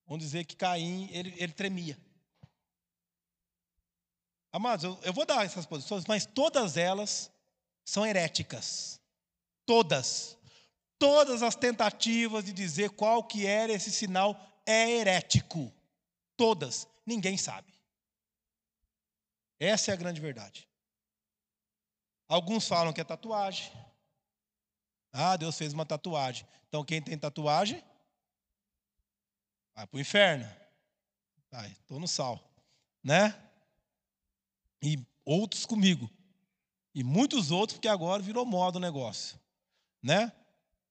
Vamos dizer que Caim, ele, ele tremia. Amados, eu, eu vou dar essas posições, mas todas elas são heréticas. Todas. Todas as tentativas de dizer qual que era esse sinal é herético. Todas. Ninguém sabe. Essa é a grande verdade. Alguns falam que é tatuagem. Ah, Deus fez uma tatuagem. Então quem tem tatuagem vai para o inferno. Estou no sal, né? E outros comigo. E muitos outros, porque agora virou moda o negócio, né?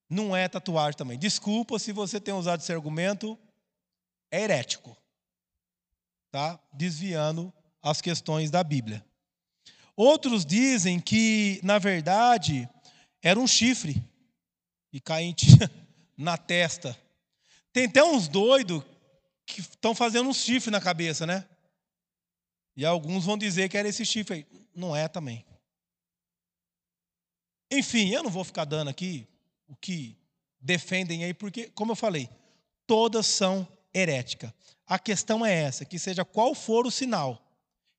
Não é tatuagem também. Desculpa se você tem usado esse argumento, é herético. Tá? Desviando as questões da Bíblia. Outros dizem que, na verdade, era um chifre. E Caim tinha (laughs) na testa. Tem até uns doidos que estão fazendo um chifre na cabeça, né? E alguns vão dizer que era esse chifre aí. Não é também. Enfim, eu não vou ficar dando aqui o que defendem aí, porque, como eu falei, todas são heréticas. A questão é essa, que seja qual for o sinal,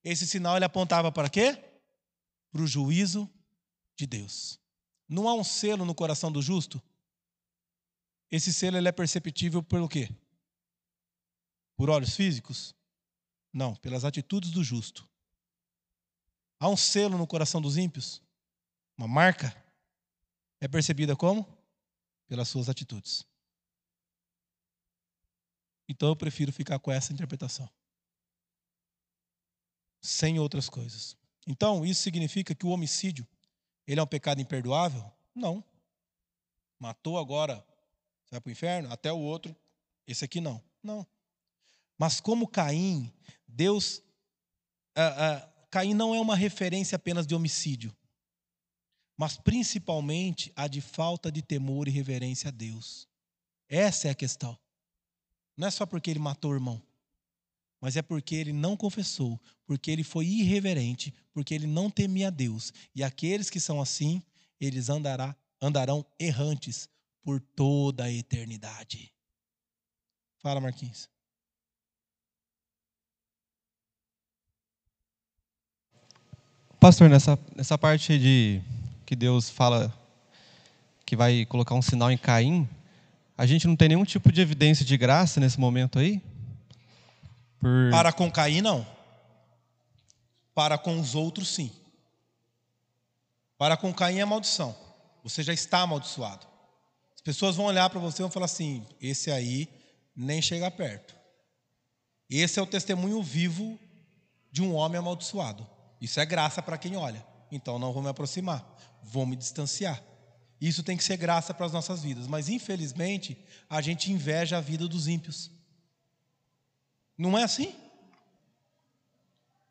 esse sinal ele apontava para quê? Para o juízo de Deus. Não há um selo no coração do justo? Esse selo ele é perceptível pelo quê? Por olhos físicos? Não, pelas atitudes do justo. Há um selo no coração dos ímpios? Uma marca? É percebida como? Pelas suas atitudes. Então eu prefiro ficar com essa interpretação. Sem outras coisas. Então, isso significa que o homicídio, ele é um pecado imperdoável? Não. Matou agora, você vai para o inferno? Até o outro, esse aqui não. Não. Mas como Caim, Deus. Caim não é uma referência apenas de homicídio, mas principalmente a de falta de temor e reverência a Deus. Essa é a questão. Não é só porque ele matou o irmão, mas é porque ele não confessou, porque ele foi irreverente, porque ele não temia Deus. E aqueles que são assim, eles andará, andarão errantes por toda a eternidade. Fala, Marquinhos. Pastor, nessa, nessa parte de que Deus fala que vai colocar um sinal em Caim, a gente não tem nenhum tipo de evidência de graça nesse momento aí? Por... Para com Caim, não. Para com os outros, sim. Para com Caim é maldição. Você já está amaldiçoado. As pessoas vão olhar para você e vão falar assim: esse aí nem chega perto. Esse é o testemunho vivo de um homem amaldiçoado. Isso é graça para quem olha. Então não vou me aproximar, vou me distanciar. Isso tem que ser graça para as nossas vidas, mas infelizmente a gente inveja a vida dos ímpios. Não é assim?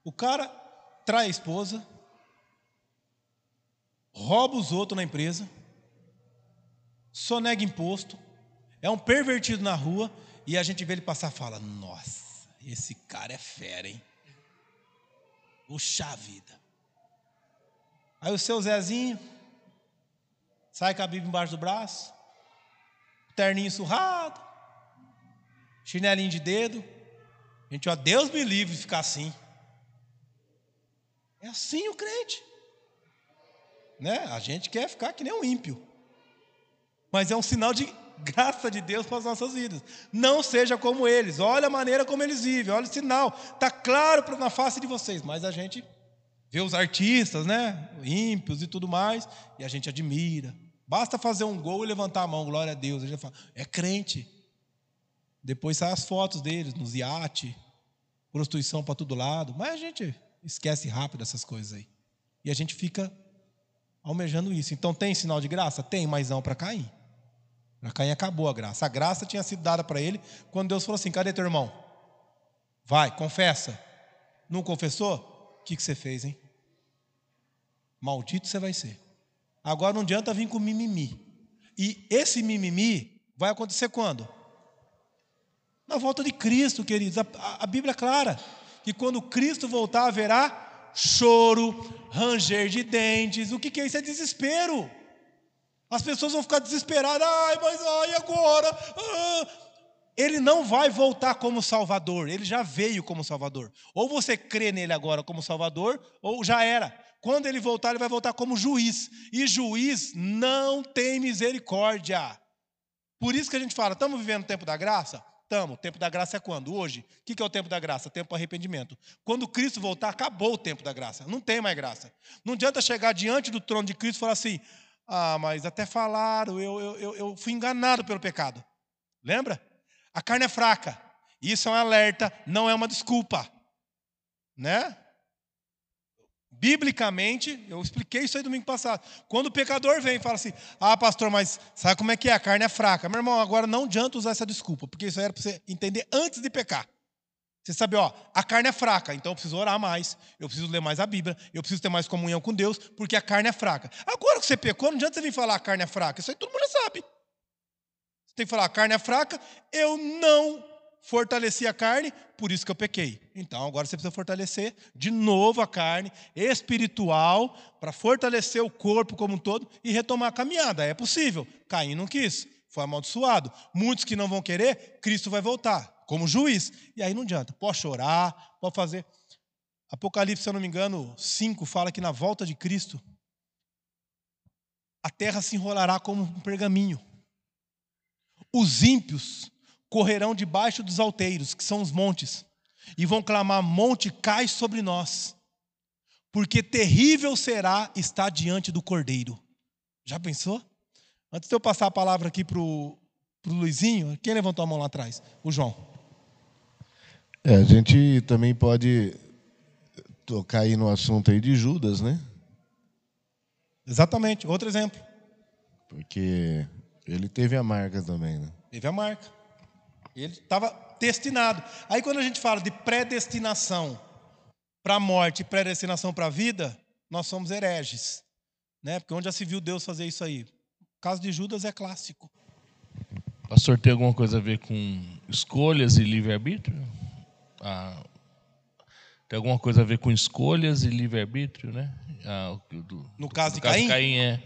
O cara trai a esposa, rouba os outros na empresa, sonega imposto, é um pervertido na rua e a gente vê ele passar e fala: Nossa, esse cara é fera, hein? Puxa vida. Aí o seu Zezinho sai com a Bíblia embaixo do braço, terninho surrado, chinelinho de dedo. Gente, ó, Deus me livre de ficar assim. É assim o crente. Né? A gente quer ficar que nem um ímpio. Mas é um sinal de graça de Deus para as nossas vidas. Não seja como eles. Olha a maneira como eles vivem. Olha o sinal. Está claro na face de vocês. Mas a gente vê os artistas, né? Ímpios e tudo mais. E a gente admira. Basta fazer um gol e levantar a mão. Glória a Deus. A gente fala, é crente. Depois saem as fotos deles nos iates. Prostituição para todo lado. Mas a gente esquece rápido essas coisas aí. E a gente fica almejando isso. Então tem sinal de graça? Tem, mas não para Caim. Para Caim acabou a graça. A graça tinha sido dada para ele quando Deus falou assim: cadê teu irmão? Vai, confessa. Não confessou? O que, que você fez, hein? Maldito você vai ser. Agora não adianta vir com mimimi. E esse mimimi vai acontecer quando? Na volta de Cristo, queridos. A, a, Bíblia é clara que quando Cristo voltar haverá choro, ranger de dentes. O que, que é isso? É desespero. As pessoas vão ficar desesperadas. Ai, mas ai, agora? Ah. Ele não vai voltar como Salvador, ele já veio como Salvador. Ou você crê nele agora como Salvador, ou já era. Quando ele voltar, ele vai voltar como juiz. E juiz não tem misericórdia. Por isso que a gente fala, estamos vivendo o tempo da graça? Tamo. O tempo da graça é quando? Hoje. O que é o tempo da graça? Tempo para arrependimento. Quando Cristo voltar, acabou o tempo da graça. Não tem mais graça. Não adianta chegar diante do trono de Cristo e falar assim: ah, mas até falaram, eu, eu, eu fui enganado pelo pecado. Lembra? A carne é fraca. Isso é um alerta, não é uma desculpa. Né? Biblicamente, eu expliquei isso aí domingo passado. Quando o pecador vem e fala assim: Ah, pastor, mas sabe como é que é? A carne é fraca. Meu irmão, agora não adianta usar essa desculpa, porque isso era para você entender antes de pecar. Você sabe, ó, a carne é fraca, então eu preciso orar mais, eu preciso ler mais a Bíblia, eu preciso ter mais comunhão com Deus, porque a carne é fraca. Agora que você pecou, não adianta você vir falar a carne é fraca, isso aí todo mundo já sabe. Você tem que falar, a carne é fraca, eu não fortaleci a carne, por isso que eu pequei. Então agora você precisa fortalecer de novo a carne espiritual para fortalecer o corpo como um todo e retomar a caminhada. É possível. Caim não quis, foi amaldiçoado. Muitos que não vão querer, Cristo vai voltar como juiz. E aí não adianta. Pode chorar, pode fazer. Apocalipse, se eu não me engano, 5 fala que na volta de Cristo a terra se enrolará como um pergaminho. Os ímpios correrão debaixo dos alteiros, que são os montes, e vão clamar: Monte, cai sobre nós, porque terrível será estar diante do cordeiro. Já pensou? Antes de eu passar a palavra aqui para o Luizinho, quem levantou a mão lá atrás? O João. É, a gente também pode tocar aí no assunto aí de Judas, né? Exatamente, outro exemplo. Porque ele teve a marca também, né? Teve a marca. Ele estava destinado. Aí quando a gente fala de predestinação para a morte e predestinação para a vida, nós somos hereges. Né? Porque onde já se viu Deus fazer isso aí? O caso de Judas é clássico. Pastor, tem alguma coisa a ver com escolhas e livre-arbítrio? Ah, tem alguma coisa a ver com escolhas e livre-arbítrio, né? Ah, do, no caso do de caso Caim? de Caim é.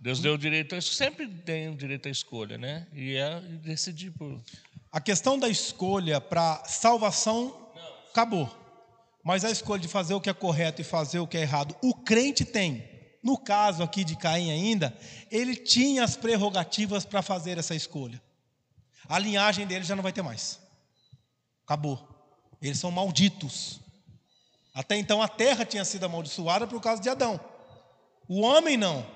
Deus deu o direito, sempre tem o direito à escolha, né? E é decidir por. A questão da escolha para salvação acabou. Mas a escolha de fazer o que é correto e fazer o que é errado, o crente tem. No caso aqui de Caim ainda, ele tinha as prerrogativas para fazer essa escolha. A linhagem dele já não vai ter mais. Acabou. Eles são malditos. Até então a terra tinha sido amaldiçoada por causa de Adão. O homem não.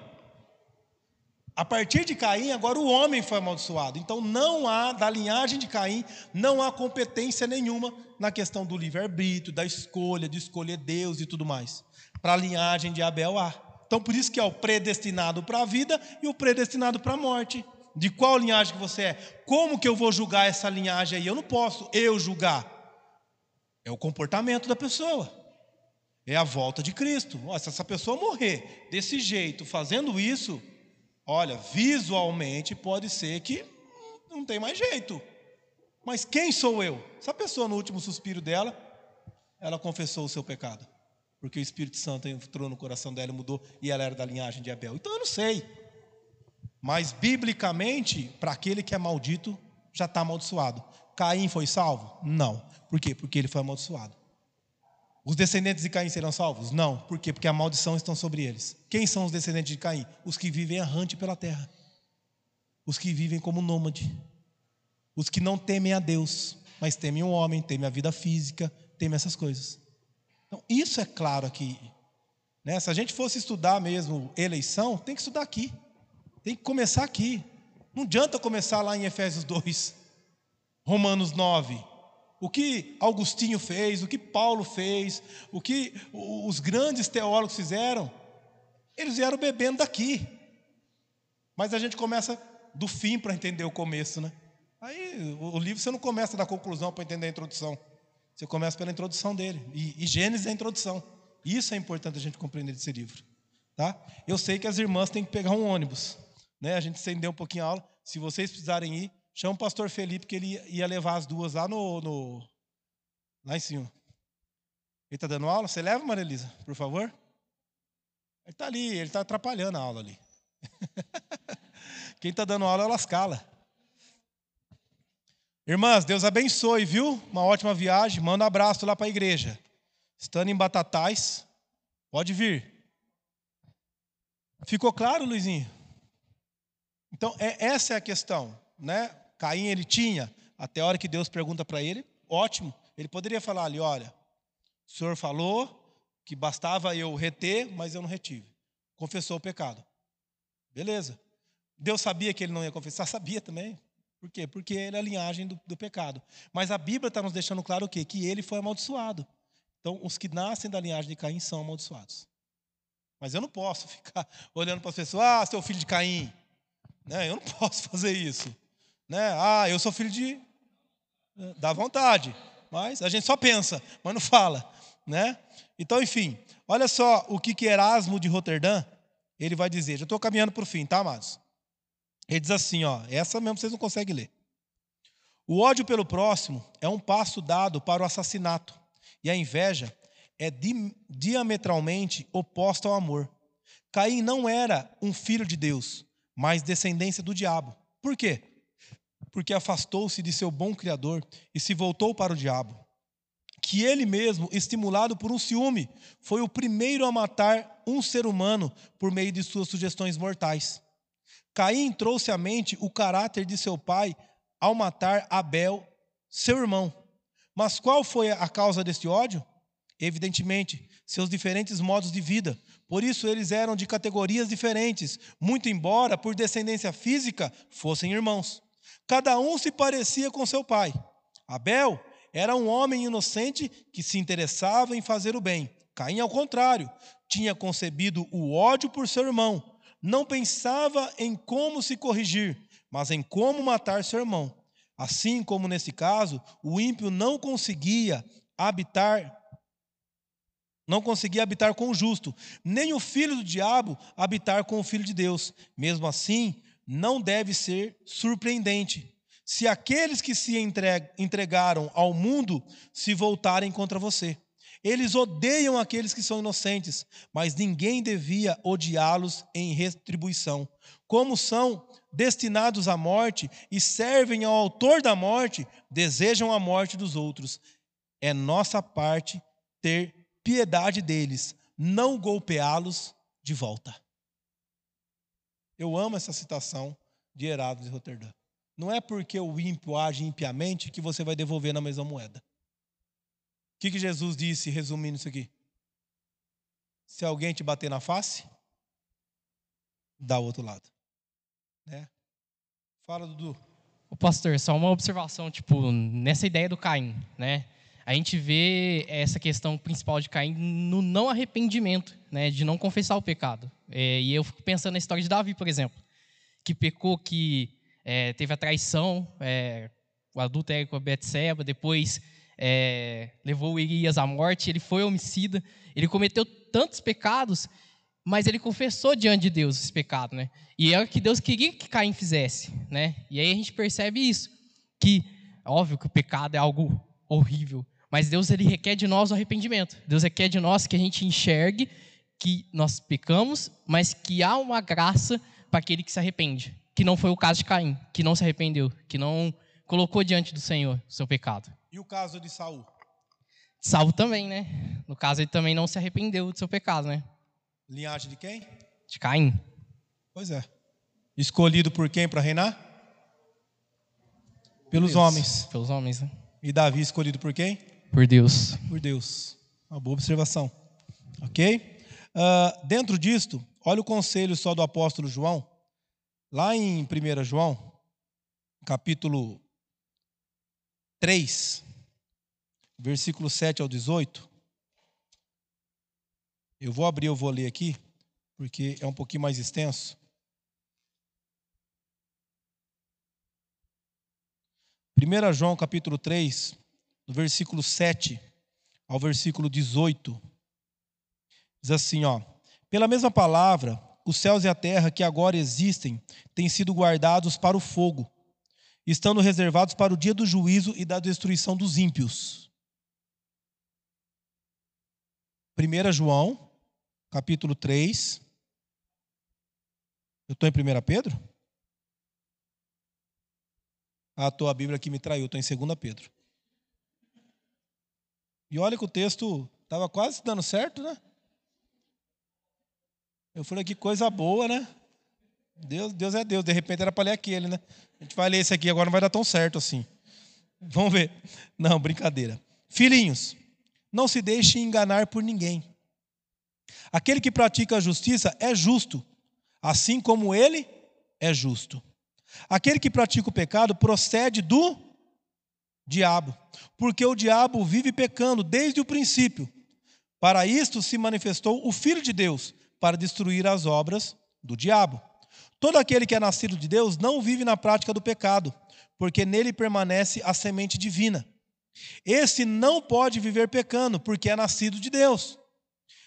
A partir de Caim, agora o homem foi amaldiçoado. Então não há, da linhagem de Caim, não há competência nenhuma na questão do livre-arbítrio, da escolha, de escolher Deus e tudo mais. Para a linhagem de Abel há. Então por isso que é o predestinado para a vida e o predestinado para a morte. De qual linhagem que você é? Como que eu vou julgar essa linhagem aí? Eu não posso eu julgar. É o comportamento da pessoa. É a volta de Cristo. se essa pessoa morrer desse jeito, fazendo isso, Olha, visualmente pode ser que não tem mais jeito. Mas quem sou eu? Essa pessoa, no último suspiro dela, ela confessou o seu pecado. Porque o Espírito Santo entrou no coração dela e mudou, e ela era da linhagem de Abel. Então eu não sei. Mas, biblicamente, para aquele que é maldito, já está amaldiçoado. Caim foi salvo? Não. Por quê? Porque ele foi amaldiçoado. Os descendentes de Caim serão salvos? Não. Por quê? Porque a maldição está sobre eles. Quem são os descendentes de Caim? Os que vivem errante pela terra. Os que vivem como nômade. Os que não temem a Deus, mas temem o homem, temem a vida física, temem essas coisas. Então, isso é claro aqui. Né? Se a gente fosse estudar mesmo eleição, tem que estudar aqui. Tem que começar aqui. Não adianta começar lá em Efésios 2, Romanos 9 o que Augustinho fez, o que Paulo fez, o que os grandes teólogos fizeram, eles vieram bebendo daqui. Mas a gente começa do fim para entender o começo, né? Aí o livro você não começa da conclusão para entender a introdução. Você começa pela introdução dele. E, e Gênesis é a introdução. Isso é importante a gente compreender desse livro. Tá? Eu sei que as irmãs têm que pegar um ônibus. Né? A gente estendeu um pouquinho a aula. Se vocês precisarem ir, Chama o pastor Felipe, que ele ia levar as duas lá no. no lá em cima. Ele está dando aula? Você leva, Maria Elisa, por favor? Ele está ali, ele está atrapalhando a aula ali. (laughs) Quem está dando aula é o Lascala. Irmãs, Deus abençoe, viu? Uma ótima viagem. Manda um abraço lá para a igreja. Estando em Batatais, pode vir. Ficou claro, Luizinho? Então, é, essa é a questão, né? Caim ele tinha até a hora que Deus pergunta para ele, ótimo. Ele poderia falar ali: olha, o senhor falou que bastava eu reter, mas eu não retive. Confessou o pecado. Beleza. Deus sabia que ele não ia confessar? (laughs) Sabia também. Por quê? Porque ele é a linhagem do, do pecado. Mas a Bíblia está nos deixando claro o quê? Que ele foi amaldiçoado. Então, os que nascem da linhagem de Caim são amaldiçoados. Mas eu não posso (laughs) ficar olhando para as pessoas, ah, seu filho de Caim. Né? Eu não (laughs) posso fazer isso. Né? Ah, eu sou filho de. Dá vontade. Mas a gente só pensa, mas não fala. Né? Então, enfim, olha só o que, que Erasmo de Roterdã ele vai dizer. Já estou caminhando para o fim, tá, amados? Ele diz assim, ó, essa mesmo vocês não conseguem ler. O ódio pelo próximo é um passo dado para o assassinato, e a inveja é di diametralmente oposta ao amor. Caim não era um filho de Deus, mas descendência do diabo. Por quê? Porque afastou-se de seu bom Criador e se voltou para o diabo. Que ele mesmo, estimulado por um ciúme, foi o primeiro a matar um ser humano por meio de suas sugestões mortais. Caim trouxe à mente o caráter de seu pai ao matar Abel, seu irmão. Mas qual foi a causa deste ódio? Evidentemente, seus diferentes modos de vida. Por isso, eles eram de categorias diferentes, muito embora, por descendência física, fossem irmãos. Cada um se parecia com seu pai. Abel era um homem inocente que se interessava em fazer o bem. Caim, ao contrário, tinha concebido o ódio por seu irmão não pensava em como se corrigir, mas em como matar seu irmão. Assim como nesse caso, o ímpio não conseguia habitar não conseguia habitar com o justo, nem o filho do diabo habitar com o filho de Deus. Mesmo assim, não deve ser surpreendente se aqueles que se entregaram ao mundo se voltarem contra você. Eles odeiam aqueles que são inocentes, mas ninguém devia odiá-los em retribuição. Como são destinados à morte e servem ao autor da morte, desejam a morte dos outros. É nossa parte ter piedade deles, não golpeá-los de volta. Eu amo essa citação de Herado de Roterdã. Não é porque o ímpio age impiamente que você vai devolver na mesma moeda que, que Jesus disse, resumindo isso aqui? Se alguém te bater na face, dá o outro lado. Né? Fala, Dudu. O pastor, só uma observação, tipo, nessa ideia do Caim, né? A gente vê essa questão principal de Caim no não arrependimento, né? De não confessar o pecado. É, e eu fico pensando na história de Davi, por exemplo, que pecou, que é, teve a traição, é, o adultério com a Betseba, depois é, levou Urias à morte, ele foi homicida, ele cometeu tantos pecados, mas ele confessou diante de Deus esse pecado, né? E é o que Deus queria que Caim fizesse, né? E aí a gente percebe isso, que óbvio que o pecado é algo horrível, mas Deus ele requer de nós o arrependimento. Deus requer de nós que a gente enxergue que nós pecamos, mas que há uma graça para aquele que se arrepende, que não foi o caso de Caim, que não se arrependeu, que não colocou diante do Senhor o seu pecado. E o caso de Saul? Saul também, né? No caso, ele também não se arrependeu do seu pecado, né? Linhagem de quem? De Caim. Pois é. Escolhido por quem para reinar? Pelos Deus. homens. Pelos homens, né? E Davi escolhido por quem? Por Deus. Por Deus. Uma boa observação. Ok? Uh, dentro disto, olha o conselho só do apóstolo João. Lá em 1 João, capítulo 3, versículo 7 ao 18. Eu vou abrir, eu vou ler aqui, porque é um pouquinho mais extenso. 1 João capítulo 3, do versículo 7 ao versículo 18. Diz assim, ó: Pela mesma palavra, os céus e a terra que agora existem têm sido guardados para o fogo estando reservados para o dia do juízo e da destruição dos ímpios. 1 João, capítulo 3. Eu estou em 1 Pedro? Ah, estou, a Bíblia aqui me traiu, estou em 2 Pedro. E olha que o texto estava quase dando certo, né? Eu falei que coisa boa, né? Deus, Deus é Deus, de repente era para ler aquele, né? A gente vai ler esse aqui agora, não vai dar tão certo assim. Vamos ver. Não, brincadeira. Filhinhos, não se deixem enganar por ninguém. Aquele que pratica a justiça é justo, assim como ele é justo. Aquele que pratica o pecado procede do diabo, porque o diabo vive pecando desde o princípio. Para isto se manifestou o Filho de Deus, para destruir as obras do diabo. Todo aquele que é nascido de Deus não vive na prática do pecado, porque nele permanece a semente divina. Esse não pode viver pecando, porque é nascido de Deus.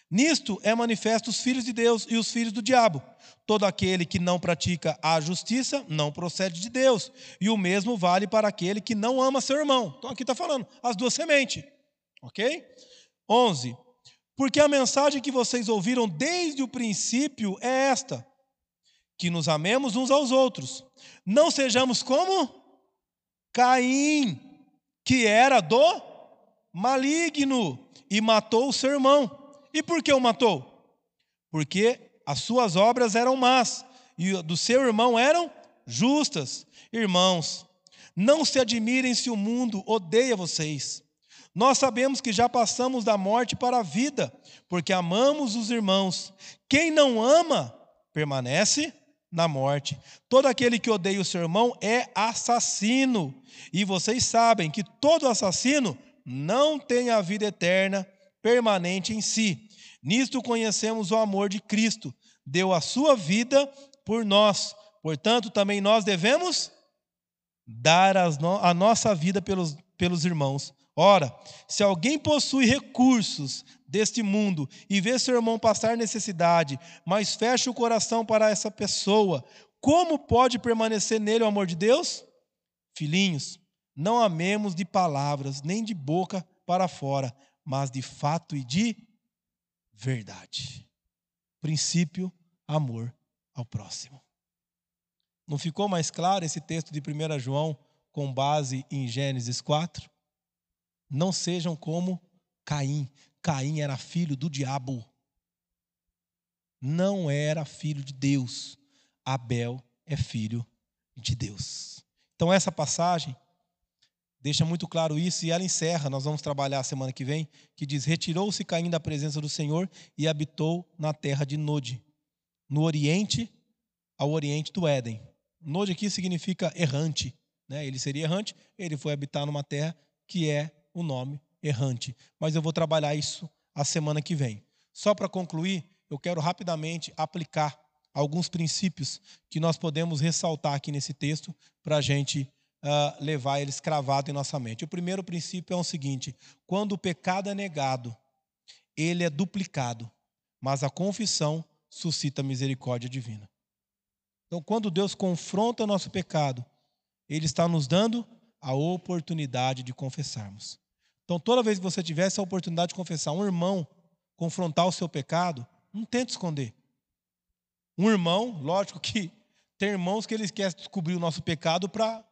Nisto é manifesto os filhos de Deus e os filhos do diabo. Todo aquele que não pratica a justiça não procede de Deus. E o mesmo vale para aquele que não ama seu irmão. Então aqui está falando, as duas sementes. Ok? 11. Porque a mensagem que vocês ouviram desde o princípio é esta: que nos amemos uns aos outros. Não sejamos como Caim, que era do maligno e matou o seu irmão. E por que o matou? Porque as suas obras eram más e do seu irmão eram justas. Irmãos, não se admirem se o mundo odeia vocês. Nós sabemos que já passamos da morte para a vida, porque amamos os irmãos. Quem não ama, permanece na morte. Todo aquele que odeia o seu irmão é assassino. E vocês sabem que todo assassino não tem a vida eterna permanente em si. Nisto conhecemos o amor de Cristo, deu a sua vida por nós. Portanto, também nós devemos dar a nossa vida pelos, pelos irmãos. Ora, se alguém possui recursos deste mundo e vê seu irmão passar necessidade, mas fecha o coração para essa pessoa, como pode permanecer nele o amor de Deus? Filhinhos, não amemos de palavras, nem de boca para fora, mas de fato e de verdade. Princípio, amor ao próximo. Não ficou mais claro esse texto de 1 João com base em Gênesis 4? Não sejam como Caim. Caim era filho do diabo. Não era filho de Deus. Abel é filho de Deus. Então, essa passagem deixa muito claro isso e ela encerra, nós vamos trabalhar a semana que vem, que diz: Retirou-se Caim da presença do Senhor e habitou na terra de Nod, no oriente, ao oriente do Éden. Nod aqui significa errante, né? ele seria errante, ele foi habitar numa terra que é o nome errante. Mas eu vou trabalhar isso a semana que vem. Só para concluir, eu quero rapidamente aplicar alguns princípios que nós podemos ressaltar aqui nesse texto para a gente uh, levar eles cravados em nossa mente. O primeiro princípio é o seguinte: quando o pecado é negado, ele é duplicado, mas a confissão suscita misericórdia divina. Então, quando Deus confronta o nosso pecado, Ele está nos dando a oportunidade de confessarmos. Então, toda vez que você tiver essa oportunidade de confessar um irmão, confrontar o seu pecado, não tente esconder. Um irmão, lógico que tem irmãos que eles querem descobrir o nosso pecado para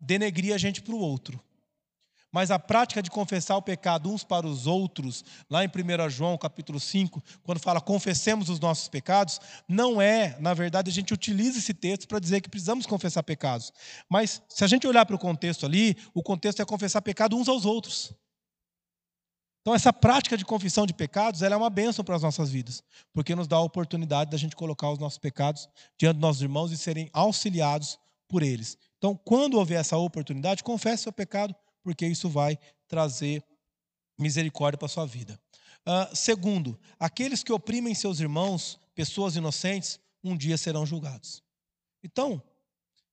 denegrir a gente para o outro. Mas a prática de confessar o pecado uns para os outros, lá em 1 João capítulo 5, quando fala confessemos os nossos pecados, não é, na verdade, a gente utiliza esse texto para dizer que precisamos confessar pecados. Mas se a gente olhar para o contexto ali, o contexto é confessar pecado uns aos outros. Então, essa prática de confissão de pecados ela é uma bênção para as nossas vidas, porque nos dá a oportunidade da gente colocar os nossos pecados diante dos nossos irmãos e serem auxiliados por eles. Então, quando houver essa oportunidade, confesse seu pecado, porque isso vai trazer misericórdia para a sua vida. Uh, segundo, aqueles que oprimem seus irmãos, pessoas inocentes, um dia serão julgados. Então,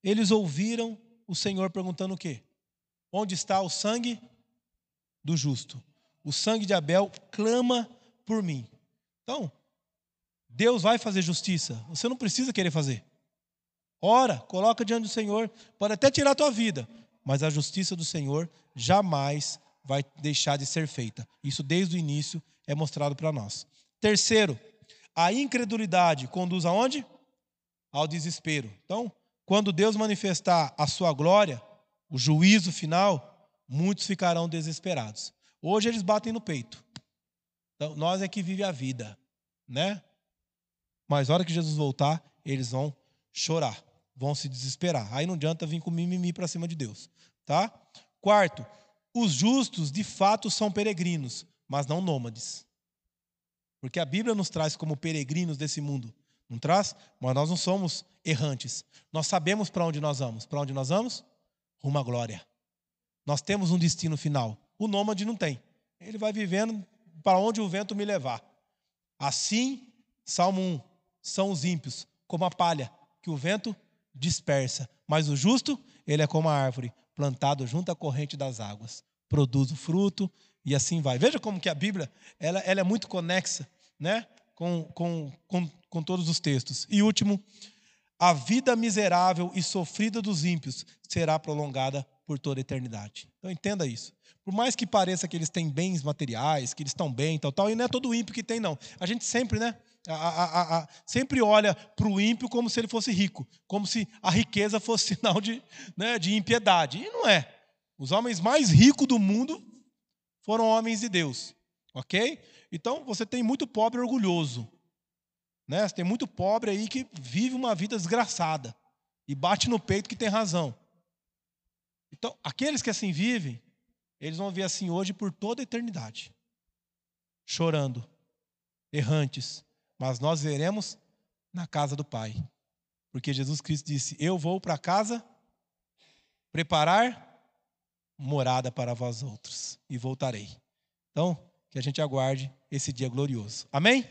eles ouviram o Senhor perguntando o quê? Onde está o sangue do justo? O sangue de Abel clama por mim. Então, Deus vai fazer justiça. Você não precisa querer fazer. Ora, coloca diante do Senhor, pode até tirar a tua vida, mas a justiça do Senhor jamais vai deixar de ser feita. Isso desde o início é mostrado para nós. Terceiro, a incredulidade conduz aonde? Ao desespero. Então, quando Deus manifestar a sua glória, o juízo final, muitos ficarão desesperados. Hoje eles batem no peito. Então, nós é que vive a vida, né? Mas na hora que Jesus voltar, eles vão chorar vão se desesperar. Aí não adianta vir com mimimi para cima de Deus, tá? Quarto, os justos de fato são peregrinos, mas não nômades. Porque a Bíblia nos traz como peregrinos desse mundo. Não traz? Mas nós não somos errantes. Nós sabemos para onde nós vamos. Para onde nós vamos? Rumo à glória. Nós temos um destino final. O nômade não tem. Ele vai vivendo para onde o vento me levar. Assim, Salmo 1, são os ímpios, como a palha, que o vento dispersa. Mas o justo, ele é como a árvore, plantado junto à corrente das águas. Produz o fruto e assim vai. Veja como que a Bíblia ela, ela é muito conexa né? com, com, com, com todos os textos. E último, a vida miserável e sofrida dos ímpios será prolongada por toda a eternidade. Então entenda isso. Por mais que pareça que eles têm bens materiais, que eles estão bem, tal, tal, e não é todo ímpio que tem, não. A gente sempre, né? A, a, a, sempre olha para o ímpio como se ele fosse rico, como se a riqueza fosse (laughs) sinal de, né, de impiedade. E não é. Os homens mais ricos do mundo foram homens de Deus, ok? Então você tem muito pobre orgulhoso, né? Você tem muito pobre aí que vive uma vida desgraçada e bate no peito que tem razão. Então aqueles que assim vivem, eles vão ver assim hoje por toda a eternidade, chorando, errantes, mas nós veremos na casa do Pai. Porque Jesus Cristo disse: Eu vou para casa preparar morada para vós outros e voltarei. Então, que a gente aguarde esse dia glorioso. Amém?